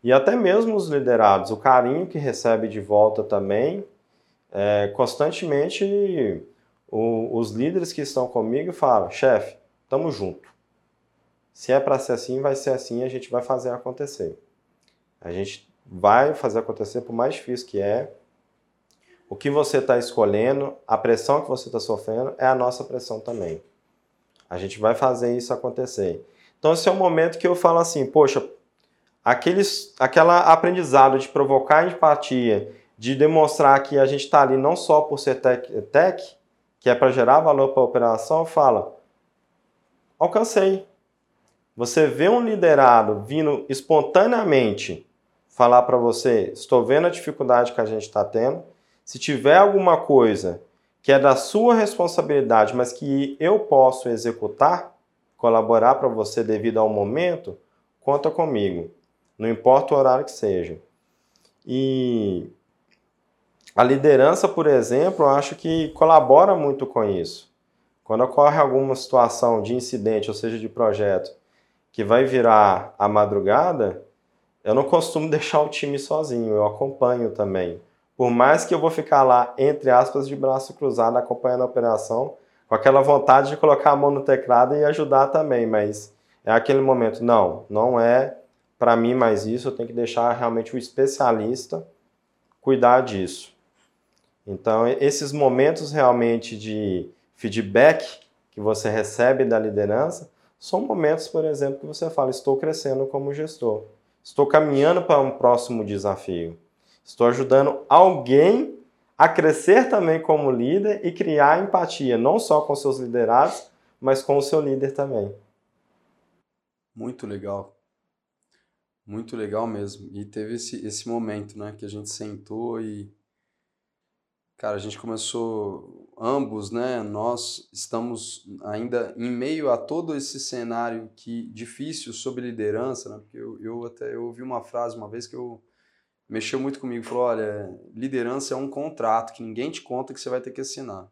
E até mesmo os liderados, o carinho que recebe de volta também, é, constantemente o, os líderes que estão comigo falam, chefe, estamos junto. Se é para ser assim, vai ser assim, a gente vai fazer acontecer. A gente vai fazer acontecer, por mais difícil que é, o que você está escolhendo, a pressão que você está sofrendo é a nossa pressão também. A gente vai fazer isso acontecer. Então, esse é o momento que eu falo assim, poxa, aqueles, aquela aprendizado de provocar empatia, de demonstrar que a gente está ali não só por ser tech, tech que é para gerar valor para a operação, fala, alcancei. Você vê um liderado vindo espontaneamente falar para você, estou vendo a dificuldade que a gente está tendo, se tiver alguma coisa que é da sua responsabilidade, mas que eu posso executar, colaborar para você devido ao momento, conta comigo. Não importa o horário que seja. E a liderança, por exemplo, eu acho que colabora muito com isso. Quando ocorre alguma situação de incidente, ou seja, de projeto, que vai virar a madrugada, eu não costumo (laughs) deixar o time sozinho, eu acompanho também. Por mais que eu vou ficar lá, entre aspas, de braço cruzado, acompanhando a operação, com aquela vontade de colocar a mão no teclado e ajudar também, mas é aquele momento, não, não é para mim mais isso, eu tenho que deixar realmente o especialista cuidar disso. Então, esses momentos realmente de feedback que você recebe da liderança são momentos, por exemplo, que você fala: estou crescendo como gestor, estou caminhando para um próximo desafio. Estou ajudando alguém a crescer também como líder e criar empatia, não só com seus liderados, mas com o seu líder também. Muito legal. Muito legal mesmo. E teve esse, esse momento, né, que a gente sentou e cara, a gente começou ambos, né? Nós estamos ainda em meio a todo esse cenário que difícil sobre liderança, né? Porque eu, eu até eu ouvi uma frase uma vez que eu mexeu muito comigo, falou: "Olha, liderança é um contrato que ninguém te conta que você vai ter que assinar.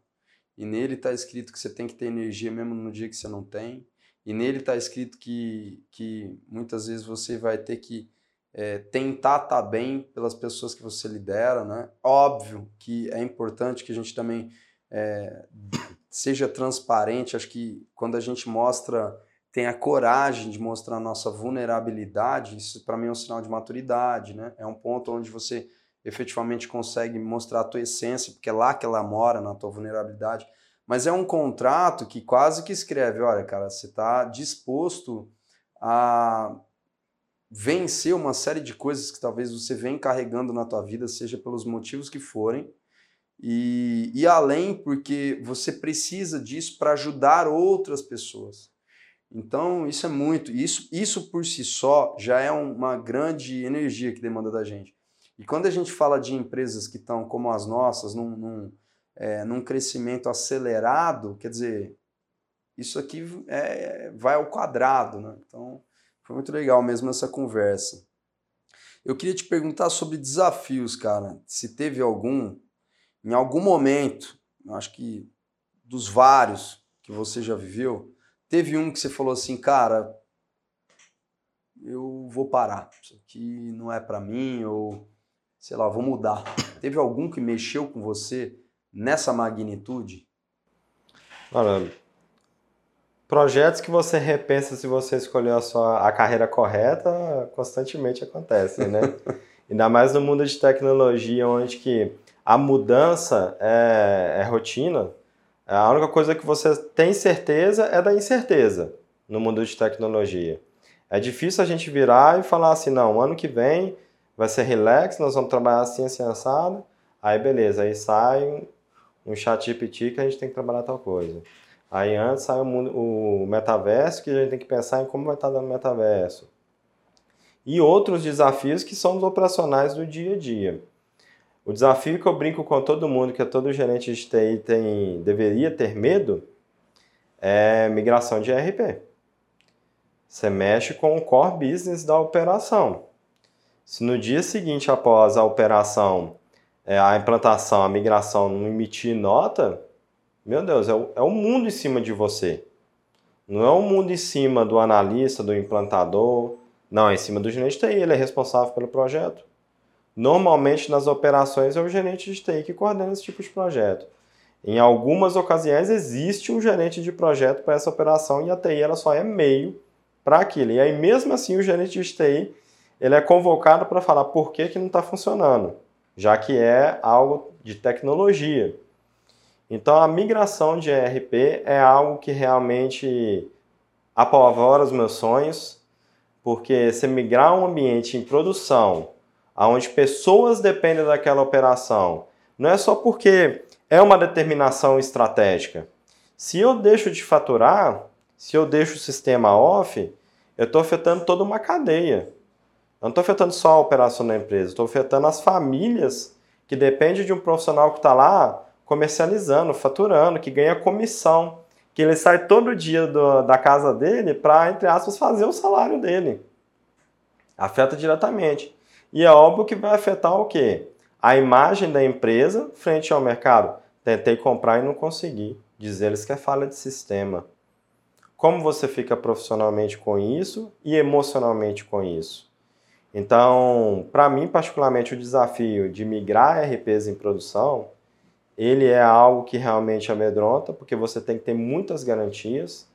E nele está escrito que você tem que ter energia mesmo no dia que você não tem. E nele está escrito que, que muitas vezes você vai ter que é, tentar estar tá bem pelas pessoas que você lidera, né? Óbvio que é importante que a gente também é, seja transparente. Acho que quando a gente mostra, tem a coragem de mostrar a nossa vulnerabilidade, isso para mim é um sinal de maturidade, né? É um ponto onde você efetivamente consegue mostrar a tua essência, porque é lá que ela mora, na tua vulnerabilidade. Mas é um contrato que quase que escreve, olha, cara, você está disposto a vencer uma série de coisas que talvez você vem carregando na tua vida, seja pelos motivos que forem, e, e além porque você precisa disso para ajudar outras pessoas. Então, isso é muito, isso, isso por si só já é uma grande energia que demanda da gente. E quando a gente fala de empresas que estão como as nossas, num, num é, num crescimento acelerado, quer dizer, isso aqui é, vai ao quadrado, né? Então, foi muito legal mesmo essa conversa. Eu queria te perguntar sobre desafios, cara. Se teve algum, em algum momento, acho que dos vários que você já viveu, teve um que você falou assim, cara, eu vou parar. Isso aqui não é para mim, ou sei lá, vou mudar. Teve algum que mexeu com você nessa magnitude? Olha, projetos que você repensa se você escolheu a sua a carreira correta constantemente acontecem, né? (laughs) Ainda mais no mundo de tecnologia, onde que a mudança é, é rotina. A única coisa que você tem certeza é da incerteza no mundo de tecnologia. É difícil a gente virar e falar assim, não, ano que vem vai ser relax, nós vamos trabalhar assim, assim, assado. Aí beleza, aí sai um chat GPT que a gente tem que trabalhar tal coisa. Aí antes sai o, mundo, o metaverso, que a gente tem que pensar em como vai estar dando metaverso. E outros desafios que são os operacionais do dia a dia. O desafio que eu brinco com todo mundo, que todo gerente de TI tem, deveria ter medo, é migração de ERP. Você mexe com o core business da operação. Se no dia seguinte após a operação é, a implantação, a migração não emitir nota, meu Deus, é o, é o mundo em cima de você. Não é o mundo em cima do analista, do implantador. Não, é em cima do gerente de TI, ele é responsável pelo projeto. Normalmente nas operações é o gerente de TI que coordena esse tipo de projeto. Em algumas ocasiões existe um gerente de projeto para essa operação e a TI ela só é meio para aquilo. E aí mesmo assim o gerente de TI ele é convocado para falar por que, que não está funcionando já que é algo de tecnologia. Então, a migração de ERP é algo que realmente apavora os meus sonhos, porque se migrar um ambiente em produção, onde pessoas dependem daquela operação, não é só porque é uma determinação estratégica. Se eu deixo de faturar, se eu deixo o sistema off, eu estou afetando toda uma cadeia. Eu não estou afetando só a operação da empresa, estou afetando as famílias que dependem de um profissional que está lá comercializando, faturando, que ganha comissão, que ele sai todo dia do, da casa dele para, entre aspas, fazer o salário dele. Afeta diretamente. E é óbvio que vai afetar o quê? A imagem da empresa frente ao mercado. Tentei comprar e não consegui. Diz eles que é falha de sistema. Como você fica profissionalmente com isso e emocionalmente com isso? Então, para mim, particularmente, o desafio de migrar RPs em produção, ele é algo que realmente amedronta, porque você tem que ter muitas garantias,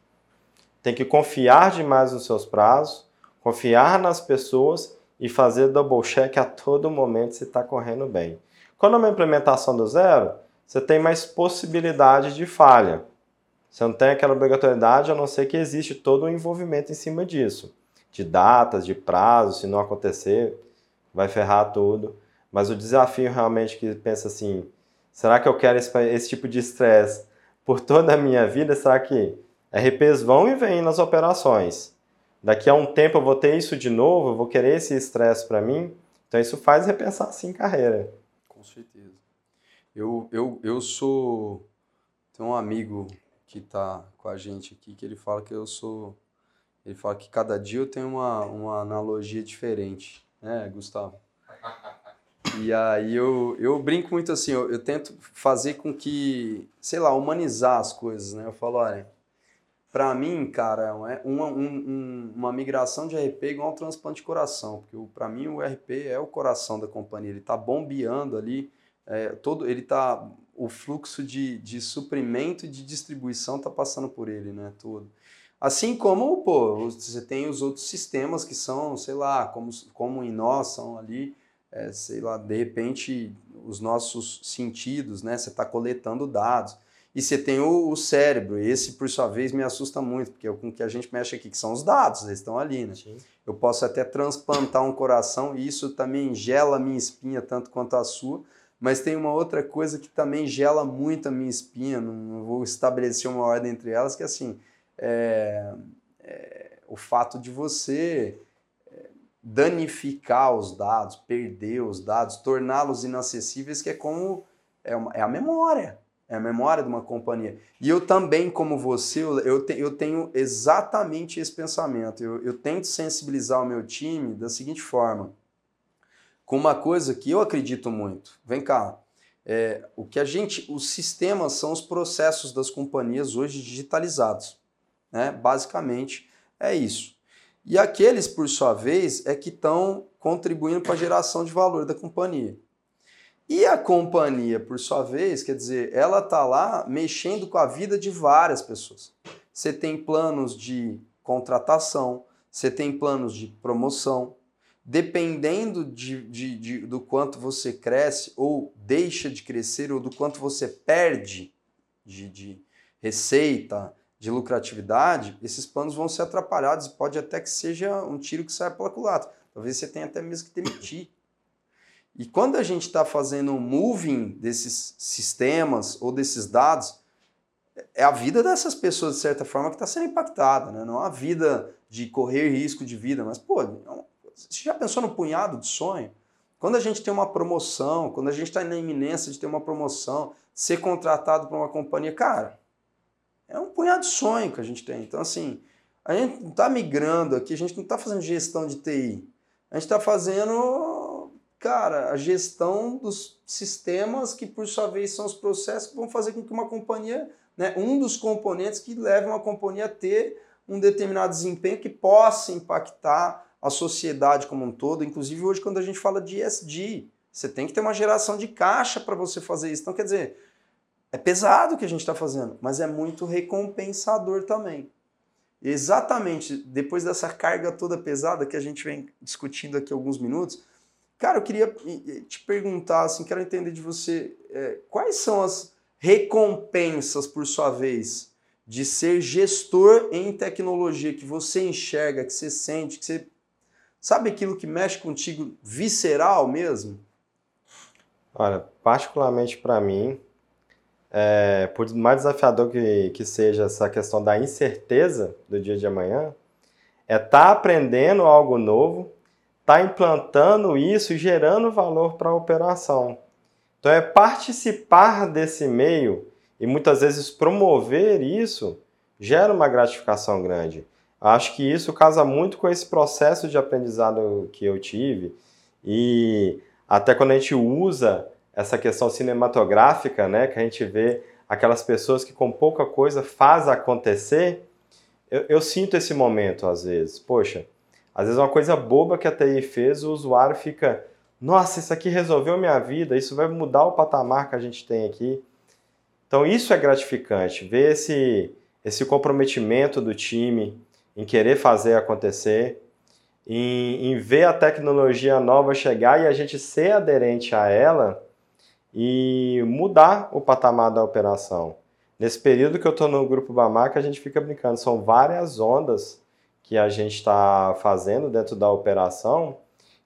tem que confiar demais nos seus prazos, confiar nas pessoas e fazer double check a todo momento se está correndo bem. Quando é uma implementação do zero, você tem mais possibilidade de falha. Você não tem aquela obrigatoriedade, a não ser que existe todo o um envolvimento em cima disso de datas, de prazos, se não acontecer, vai ferrar tudo. Mas o desafio realmente que pensa assim, será que eu quero esse, esse tipo de estresse por toda a minha vida? Será que RPs vão e vêm nas operações. Daqui a um tempo eu vou ter isso de novo, eu vou querer esse estresse para mim. Então isso faz repensar sim carreira. Com certeza. Eu, eu, eu sou. Tem um amigo que está com a gente aqui que ele fala que eu sou. Ele fala que cada dia eu tenho uma, uma analogia diferente, né, Gustavo? (laughs) E aí eu, eu brinco muito assim, eu, eu tento fazer com que, sei lá, humanizar as coisas, né? Eu falo, olha, para mim, cara, é uma, um, uma migração de RP é igual um transplante de coração, porque para mim o RP é o coração da companhia, ele está bombeando ali, é, todo, ele tá, o fluxo de, de suprimento e de distribuição está passando por ele, né, todo. Assim como, pô, você tem os outros sistemas que são, sei lá, como, como em nós são ali, é, sei lá, de repente os nossos sentidos, né? Você está coletando dados. E você tem o, o, cérebro, esse por sua vez me assusta muito, porque é com que a gente mexe aqui, que são os dados, eles estão ali, né? Sim. Eu posso até transplantar um coração e isso também gela a minha espinha tanto quanto a sua, mas tem uma outra coisa que também gela muito a minha espinha, não, não vou estabelecer uma ordem entre elas, que é assim, é, é, o fato de você danificar os dados, perder os dados, torná-los inacessíveis, que é como é, uma, é, a memória, é a memória de uma companhia. E eu também, como você, eu, te, eu tenho exatamente esse pensamento. Eu, eu tento sensibilizar o meu time da seguinte forma, com uma coisa que eu acredito muito. Vem cá, é, o que a gente, os sistemas são os processos das companhias hoje digitalizados, né? Basicamente é isso. E aqueles, por sua vez, é que estão contribuindo para a geração de valor da companhia. E a companhia, por sua vez, quer dizer, ela está lá mexendo com a vida de várias pessoas. Você tem planos de contratação, você tem planos de promoção. Dependendo de, de, de, do quanto você cresce ou deixa de crescer, ou do quanto você perde de, de receita, de lucratividade, esses planos vão ser atrapalhados e pode até que seja um tiro que saia pela culatra. Talvez você tenha até mesmo que demitir. E quando a gente está fazendo um moving desses sistemas ou desses dados, é a vida dessas pessoas, de certa forma, que está sendo impactada. Né? Não a vida de correr risco de vida, mas, pô, é você já pensou no punhado de sonho? Quando a gente tem uma promoção, quando a gente está na iminência de ter uma promoção, ser contratado por uma companhia, cara, é um punhado de sonho que a gente tem. Então, assim, a gente não está migrando aqui, a gente não está fazendo gestão de TI. A gente está fazendo, cara, a gestão dos sistemas que, por sua vez, são os processos que vão fazer com que uma companhia, né, um dos componentes que leva uma companhia a ter um determinado desempenho que possa impactar a sociedade como um todo. Inclusive, hoje, quando a gente fala de ESG, você tem que ter uma geração de caixa para você fazer isso. Então, quer dizer, é pesado o que a gente está fazendo, mas é muito recompensador também. exatamente depois dessa carga toda pesada que a gente vem discutindo aqui alguns minutos, cara, eu queria te perguntar, assim, quero entender de você é, quais são as recompensas, por sua vez, de ser gestor em tecnologia que você enxerga, que você sente, que você sabe aquilo que mexe contigo visceral mesmo? Olha, particularmente para mim, é, por mais desafiador que, que seja essa questão da incerteza do dia de amanhã, é estar tá aprendendo algo novo, estar tá implantando isso e gerando valor para a operação. Então é participar desse meio e muitas vezes promover isso gera uma gratificação grande. Acho que isso casa muito com esse processo de aprendizado que eu tive e até quando a gente usa essa questão cinematográfica, né, que a gente vê aquelas pessoas que com pouca coisa faz acontecer, eu, eu, sinto esse momento às vezes. Poxa, às vezes uma coisa boba que a TI fez, o usuário fica, nossa, isso aqui resolveu minha vida, isso vai mudar o patamar que a gente tem aqui. Então isso é gratificante, ver esse, esse comprometimento do time em querer fazer acontecer, em, em ver a tecnologia nova chegar e a gente ser aderente a ela, e mudar o patamar da operação. Nesse período que eu estou no grupo Bamac, a gente fica brincando, são várias ondas que a gente está fazendo dentro da operação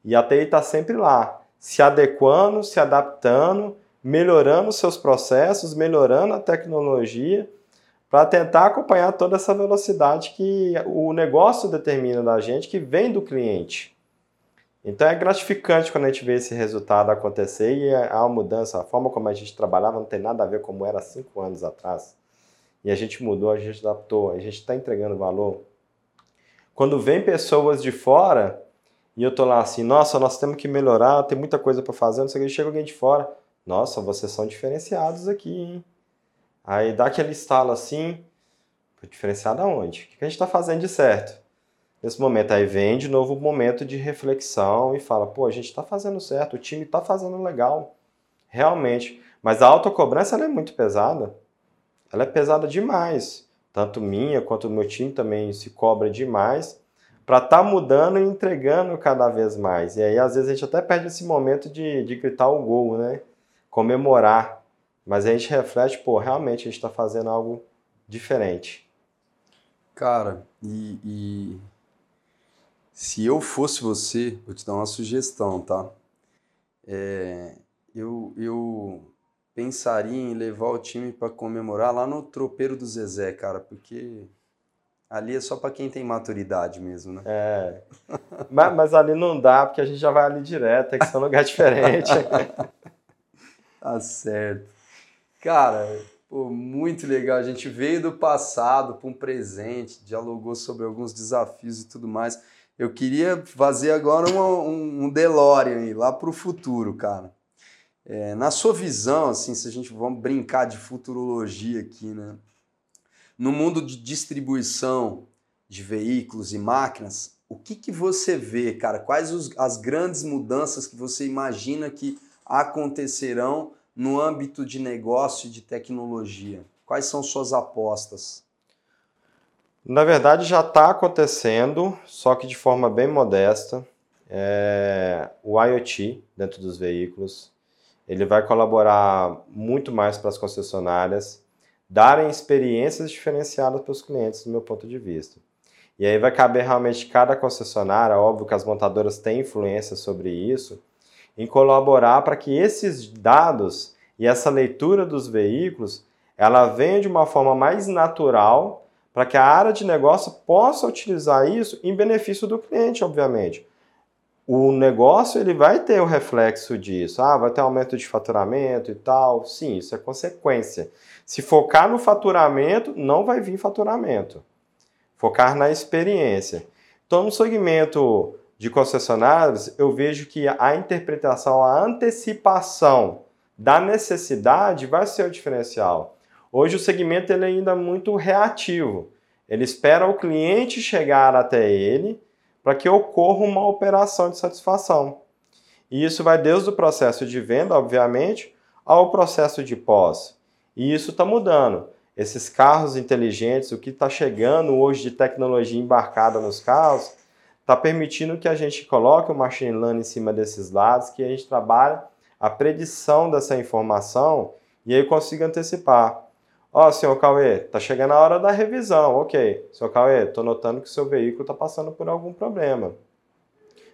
e a TI está sempre lá, se adequando, se adaptando, melhorando seus processos, melhorando a tecnologia, para tentar acompanhar toda essa velocidade que o negócio determina da gente, que vem do cliente. Então é gratificante quando a gente vê esse resultado acontecer e há uma mudança. A forma como a gente trabalhava não tem nada a ver como era cinco anos atrás. E a gente mudou, a gente adaptou, a gente está entregando valor. Quando vem pessoas de fora e eu tô lá assim, nossa, nós temos que melhorar, tem muita coisa para fazer, não sei o que, chega alguém de fora, nossa, vocês são diferenciados aqui, hein? Aí dá aquele estalo assim, diferenciado aonde? O que a gente está fazendo de certo? Nesse momento, aí vem de novo o momento de reflexão e fala, pô, a gente está fazendo certo, o time está fazendo legal, realmente. Mas a autocobrança ela é muito pesada, ela é pesada demais. Tanto minha quanto o meu time também se cobra demais para estar tá mudando e entregando cada vez mais. E aí, às vezes, a gente até perde esse momento de, de gritar o gol, né? Comemorar. Mas a gente reflete, pô, realmente a gente está fazendo algo diferente. Cara, e, e, se eu fosse você, vou te dar uma sugestão, tá? É, eu, eu pensaria em levar o time para comemorar lá no tropeiro do Zezé, cara, porque ali é só para quem tem maturidade mesmo, né? É. mas, mas, ali não dá, porque a gente já vai ali direto, tem que ser um lugar diferente. (laughs) tá certo. Cara, pô, muito legal. A gente veio do passado para um presente, dialogou sobre alguns desafios e tudo mais. Eu queria fazer agora uma, um, um DeLorean aí, lá para o futuro, cara. É, na sua visão, assim, se a gente vamos brincar de futurologia aqui, né? No mundo de distribuição de veículos e máquinas, o que, que você vê, cara? Quais os, as grandes mudanças que você imagina que acontecerão no âmbito de negócio e de tecnologia? Quais são suas apostas? Na verdade, já está acontecendo, só que de forma bem modesta. É, o IoT dentro dos veículos, ele vai colaborar muito mais para as concessionárias darem experiências diferenciadas para os clientes, do meu ponto de vista. E aí vai caber realmente cada concessionária, óbvio que as montadoras têm influência sobre isso, em colaborar para que esses dados e essa leitura dos veículos ela venha de uma forma mais natural para que a área de negócio possa utilizar isso em benefício do cliente, obviamente. O negócio ele vai ter o reflexo disso. Ah, vai ter aumento de faturamento e tal. Sim, isso é consequência. Se focar no faturamento, não vai vir faturamento. Focar na experiência. Então, no segmento de concessionários, eu vejo que a interpretação, a antecipação da necessidade vai ser o diferencial. Hoje o segmento ele é ainda muito reativo. Ele espera o cliente chegar até ele para que ocorra uma operação de satisfação. E isso vai desde o processo de venda, obviamente, ao processo de pós. E isso está mudando. Esses carros inteligentes, o que está chegando hoje de tecnologia embarcada nos carros, está permitindo que a gente coloque o machine learning em cima desses lados, que a gente trabalhe a predição dessa informação e aí consiga antecipar. Ó, oh, senhor Cauê, tá chegando a hora da revisão, ok. Senhor Cauê, estou notando que seu veículo está passando por algum problema.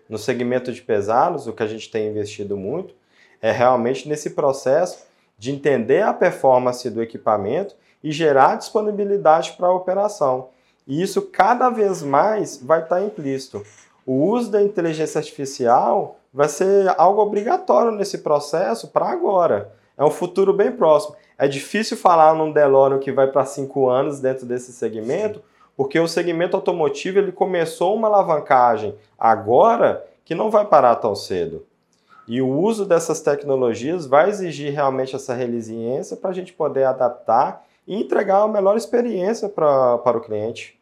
No segmento de pesados, o que a gente tem investido muito é realmente nesse processo de entender a performance do equipamento e gerar disponibilidade para a operação. E isso cada vez mais vai estar implícito. O uso da inteligência artificial vai ser algo obrigatório nesse processo para agora. É um futuro bem próximo. É difícil falar num DeLorean que vai para cinco anos dentro desse segmento, porque o segmento automotivo ele começou uma alavancagem agora que não vai parar tão cedo. E o uso dessas tecnologias vai exigir realmente essa resiliência para a gente poder adaptar e entregar a melhor experiência pra, para o cliente.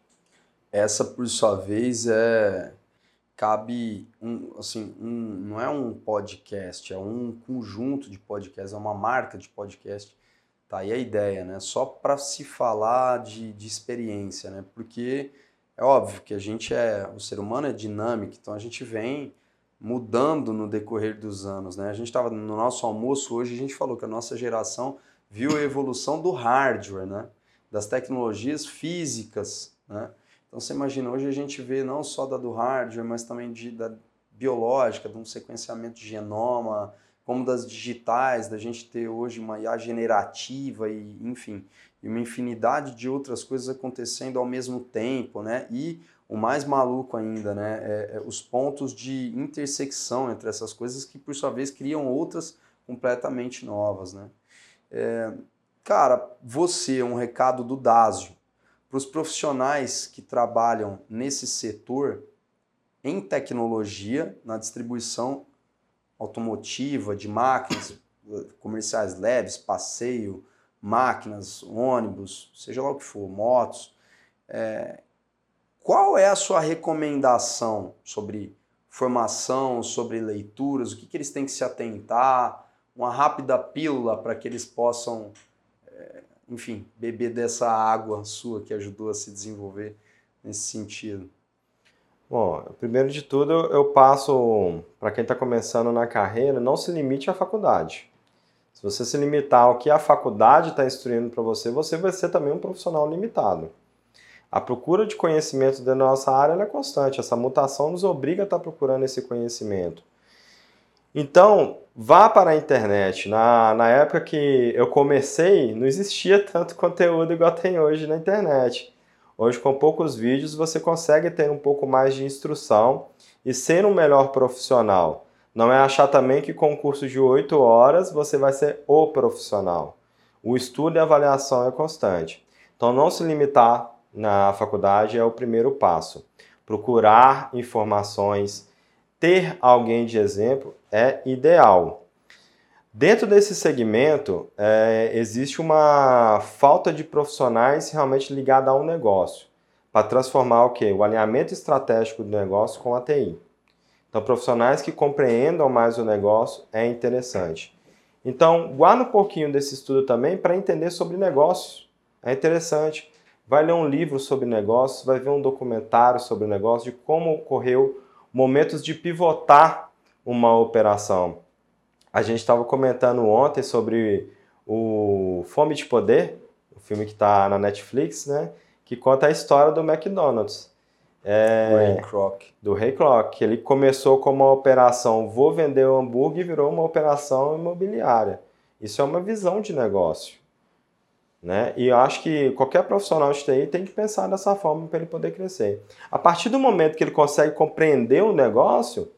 Essa, por sua vez, é cabe um assim um, não é um podcast é um conjunto de podcasts é uma marca de podcast. Tá aí a ideia né? Só para se falar de, de experiência né? Porque é óbvio que a gente é o ser humano é dinâmico então a gente vem mudando no decorrer dos anos né? A gente estava no nosso almoço hoje a gente falou que a nossa geração viu a evolução do hardware né? Das tecnologias físicas né então você imagina, hoje a gente vê não só da do hardware, mas também de, da biológica, de um sequenciamento de genoma, como das digitais, da gente ter hoje uma IA generativa e enfim. e uma infinidade de outras coisas acontecendo ao mesmo tempo, né? E o mais maluco ainda, né? É, é os pontos de intersecção entre essas coisas que, por sua vez, criam outras completamente novas, né? É, cara, você, um recado do Dásio, para os profissionais que trabalham nesse setor em tecnologia, na distribuição automotiva de máquinas comerciais leves, passeio, máquinas, ônibus, seja lá o que for, motos. É, qual é a sua recomendação sobre formação, sobre leituras, o que, que eles têm que se atentar, uma rápida pílula para que eles possam, é, enfim, beber dessa água sua que ajudou a se desenvolver nesse sentido? Bom, primeiro de tudo, eu passo para quem está começando na carreira, não se limite à faculdade. Se você se limitar ao que a faculdade está instruindo para você, você vai ser também um profissional limitado. A procura de conhecimento da nossa área é constante, essa mutação nos obriga a estar tá procurando esse conhecimento. Então, vá para a internet. Na, na época que eu comecei, não existia tanto conteúdo igual tem hoje na internet. Hoje, com poucos vídeos, você consegue ter um pouco mais de instrução e ser um melhor profissional. Não é achar também que com um curso de 8 horas você vai ser o profissional. O estudo e avaliação é constante. Então, não se limitar na faculdade é o primeiro passo. Procurar informações, ter alguém de exemplo é ideal. Dentro desse segmento, é, existe uma falta de profissionais realmente ligados a um negócio, para transformar o quê? O alinhamento estratégico do negócio com a TI. Então, profissionais que compreendam mais o negócio é interessante. Então, guarda um pouquinho desse estudo também para entender sobre negócios. É interessante. Vai ler um livro sobre negócios, vai ver um documentário sobre negócio, de como ocorreu momentos de pivotar uma operação. A gente estava comentando ontem sobre o Fome de Poder, o filme que está na Netflix, né? Que conta a história do McDonald's. É, Ray Kroc. Do Ray Kroc. Ele começou como uma operação vou vender o hambúrguer e virou uma operação imobiliária. Isso é uma visão de negócio. Né? E eu acho que qualquer profissional de TI tem que pensar dessa forma para ele poder crescer. A partir do momento que ele consegue compreender o negócio,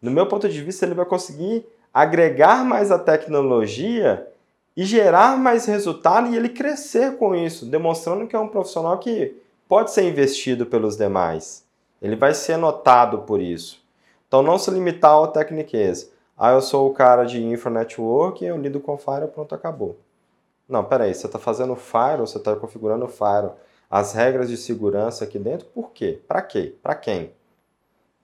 no meu ponto de vista, ele vai conseguir agregar mais a tecnologia e gerar mais resultado e ele crescer com isso, demonstrando que é um profissional que pode ser investido pelos demais. Ele vai ser notado por isso. Então não se limitar ao tecniquez. Ah, eu sou o cara de infra network, eu lido com Firewall, pronto, acabou. Não, peraí, você está fazendo Firewall, você está configurando Firewall. As regras de segurança aqui dentro, por quê? Para quê? Para quem? O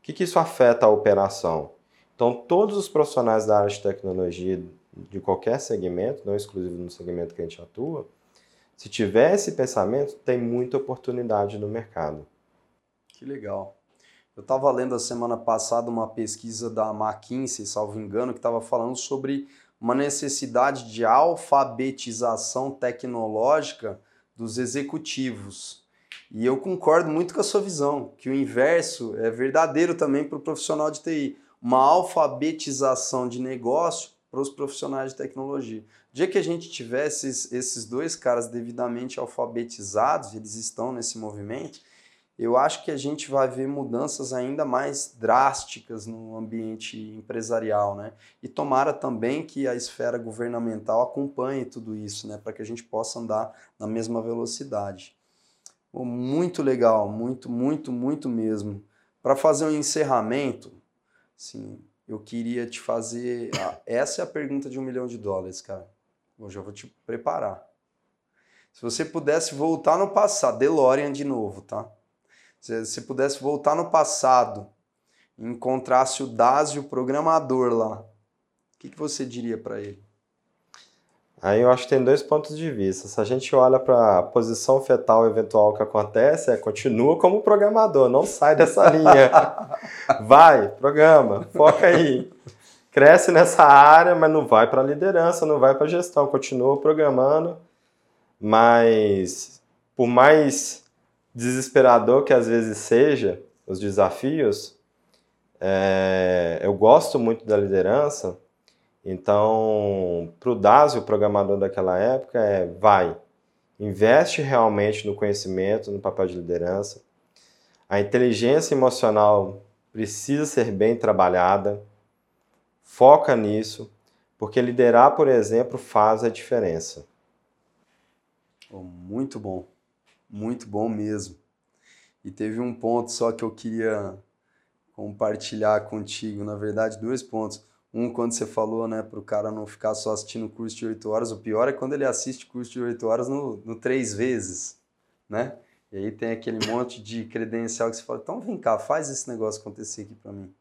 que, que isso afeta a operação? Então, todos os profissionais da área de tecnologia, de qualquer segmento, não exclusivo no segmento que a gente atua, se tiver esse pensamento, tem muita oportunidade no mercado. Que legal. Eu estava lendo a semana passada uma pesquisa da McKinsey, salvo engano, que estava falando sobre uma necessidade de alfabetização tecnológica dos executivos. E eu concordo muito com a sua visão, que o inverso é verdadeiro também para o profissional de TI uma alfabetização de negócio para os profissionais de tecnologia. O dia que a gente tivesse esses, dois caras devidamente alfabetizados, eles estão nesse movimento, eu acho que a gente vai ver mudanças ainda mais drásticas no ambiente empresarial, né? E tomara também que a esfera governamental acompanhe tudo isso, né? Para que a gente possa andar na mesma velocidade. muito legal, muito, muito, muito mesmo. Para fazer um encerramento, Sim, eu queria te fazer. Ah, essa é a pergunta de um milhão de dólares, cara. Eu vou te preparar. Se você pudesse voltar no passado, DeLorean de novo, tá? Se você pudesse voltar no passado e encontrasse o Dásio programador lá, o que, que você diria para ele? Aí eu acho que tem dois pontos de vista. Se a gente olha para a posição fetal eventual que acontece, é continua como programador, não sai dessa linha. (laughs) vai, programa, foca aí. Cresce nessa área, mas não vai para liderança, não vai para gestão, continua programando. Mas por mais desesperador que às vezes seja os desafios, é, eu gosto muito da liderança então, para o Dásio, o programador daquela época, é vai, investe realmente no conhecimento, no papel de liderança. A inteligência emocional precisa ser bem trabalhada. Foca nisso, porque liderar, por exemplo, faz a diferença. Oh, muito bom, muito bom mesmo. E teve um ponto só que eu queria compartilhar contigo, na verdade, dois pontos. Um, quando você falou, né, para o cara não ficar só assistindo curso de oito horas, o pior é quando ele assiste curso de oito horas no, no três vezes, né? E aí tem aquele monte de credencial que você fala, então vem cá, faz esse negócio acontecer aqui para mim.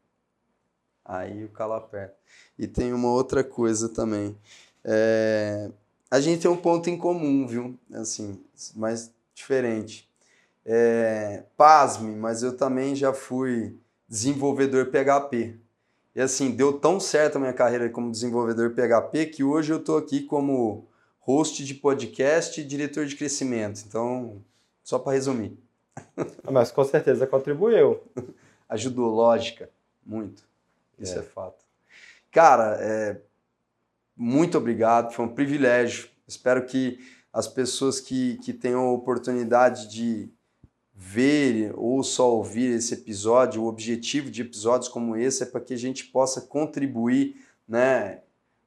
Aí o calo aperta. E tem uma outra coisa também. É... A gente tem um ponto em comum, viu? Assim, mas diferente. É... Pasme, mas eu também já fui desenvolvedor PHP. E assim, deu tão certo a minha carreira como desenvolvedor PHP que hoje eu estou aqui como host de podcast e diretor de crescimento. Então, só para resumir. (laughs) Ah, mas com certeza contribuiu. (laughs) Ajudou, lógica, muito. Isso é, é fato. Cara, é, muito obrigado, foi um privilégio. Espero que as pessoas que, que tenham a oportunidade de ver ou só ouvir esse episódio, o objetivo de episódios como esse é para que a gente possa contribuir né,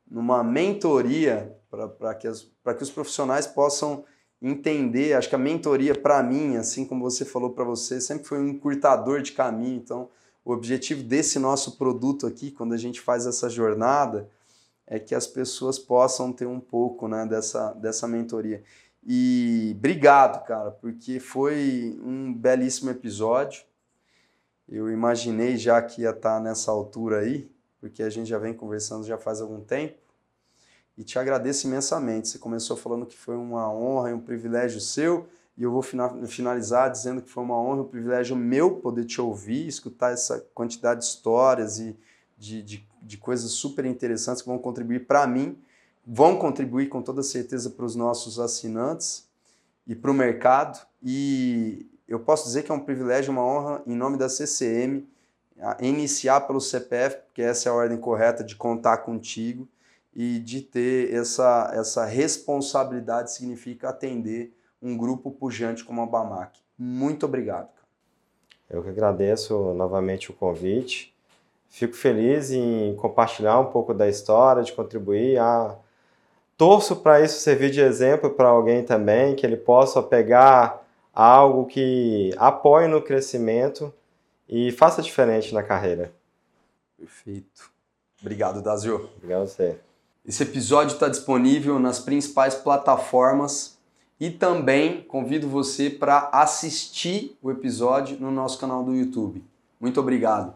numa mentoria para que, que os profissionais possam entender. Acho que a mentoria, para mim, assim como você falou para você, sempre foi um encurtador de caminho. Então, o objetivo desse nosso produto aqui, quando a gente faz essa jornada, é que as pessoas possam ter um pouco né, dessa, dessa mentoria. E obrigado, cara, porque foi um belíssimo episódio. Eu imaginei já que ia estar nessa altura aí, porque a gente já vem conversando já faz algum tempo. E te agradeço imensamente. Você começou falando que foi uma honra e um privilégio seu, e eu vou finalizar dizendo que foi uma honra e um privilégio meu poder te ouvir, escutar essa quantidade de histórias e de, de, de coisas super interessantes que vão contribuir para mim vão contribuir com toda certeza para os nossos assinantes e para o mercado. E eu posso dizer que é um privilégio, uma honra, em nome da CCM, iniciar pelo CPF, porque essa é a ordem correta de contar contigo e de ter essa, essa responsabilidade, significa atender um grupo pujante como a BAMAC. Muito obrigado. Eu que agradeço novamente o convite. Fico feliz em compartilhar um pouco da história, de contribuir a Torço para isso servir de exemplo para alguém também, que ele possa pegar algo que apoie no crescimento e faça diferente na carreira. Perfeito. Obrigado, Dazio. Obrigado a você. Esse episódio está disponível nas principais plataformas e também convido você para assistir o episódio no nosso canal do YouTube. Muito obrigado.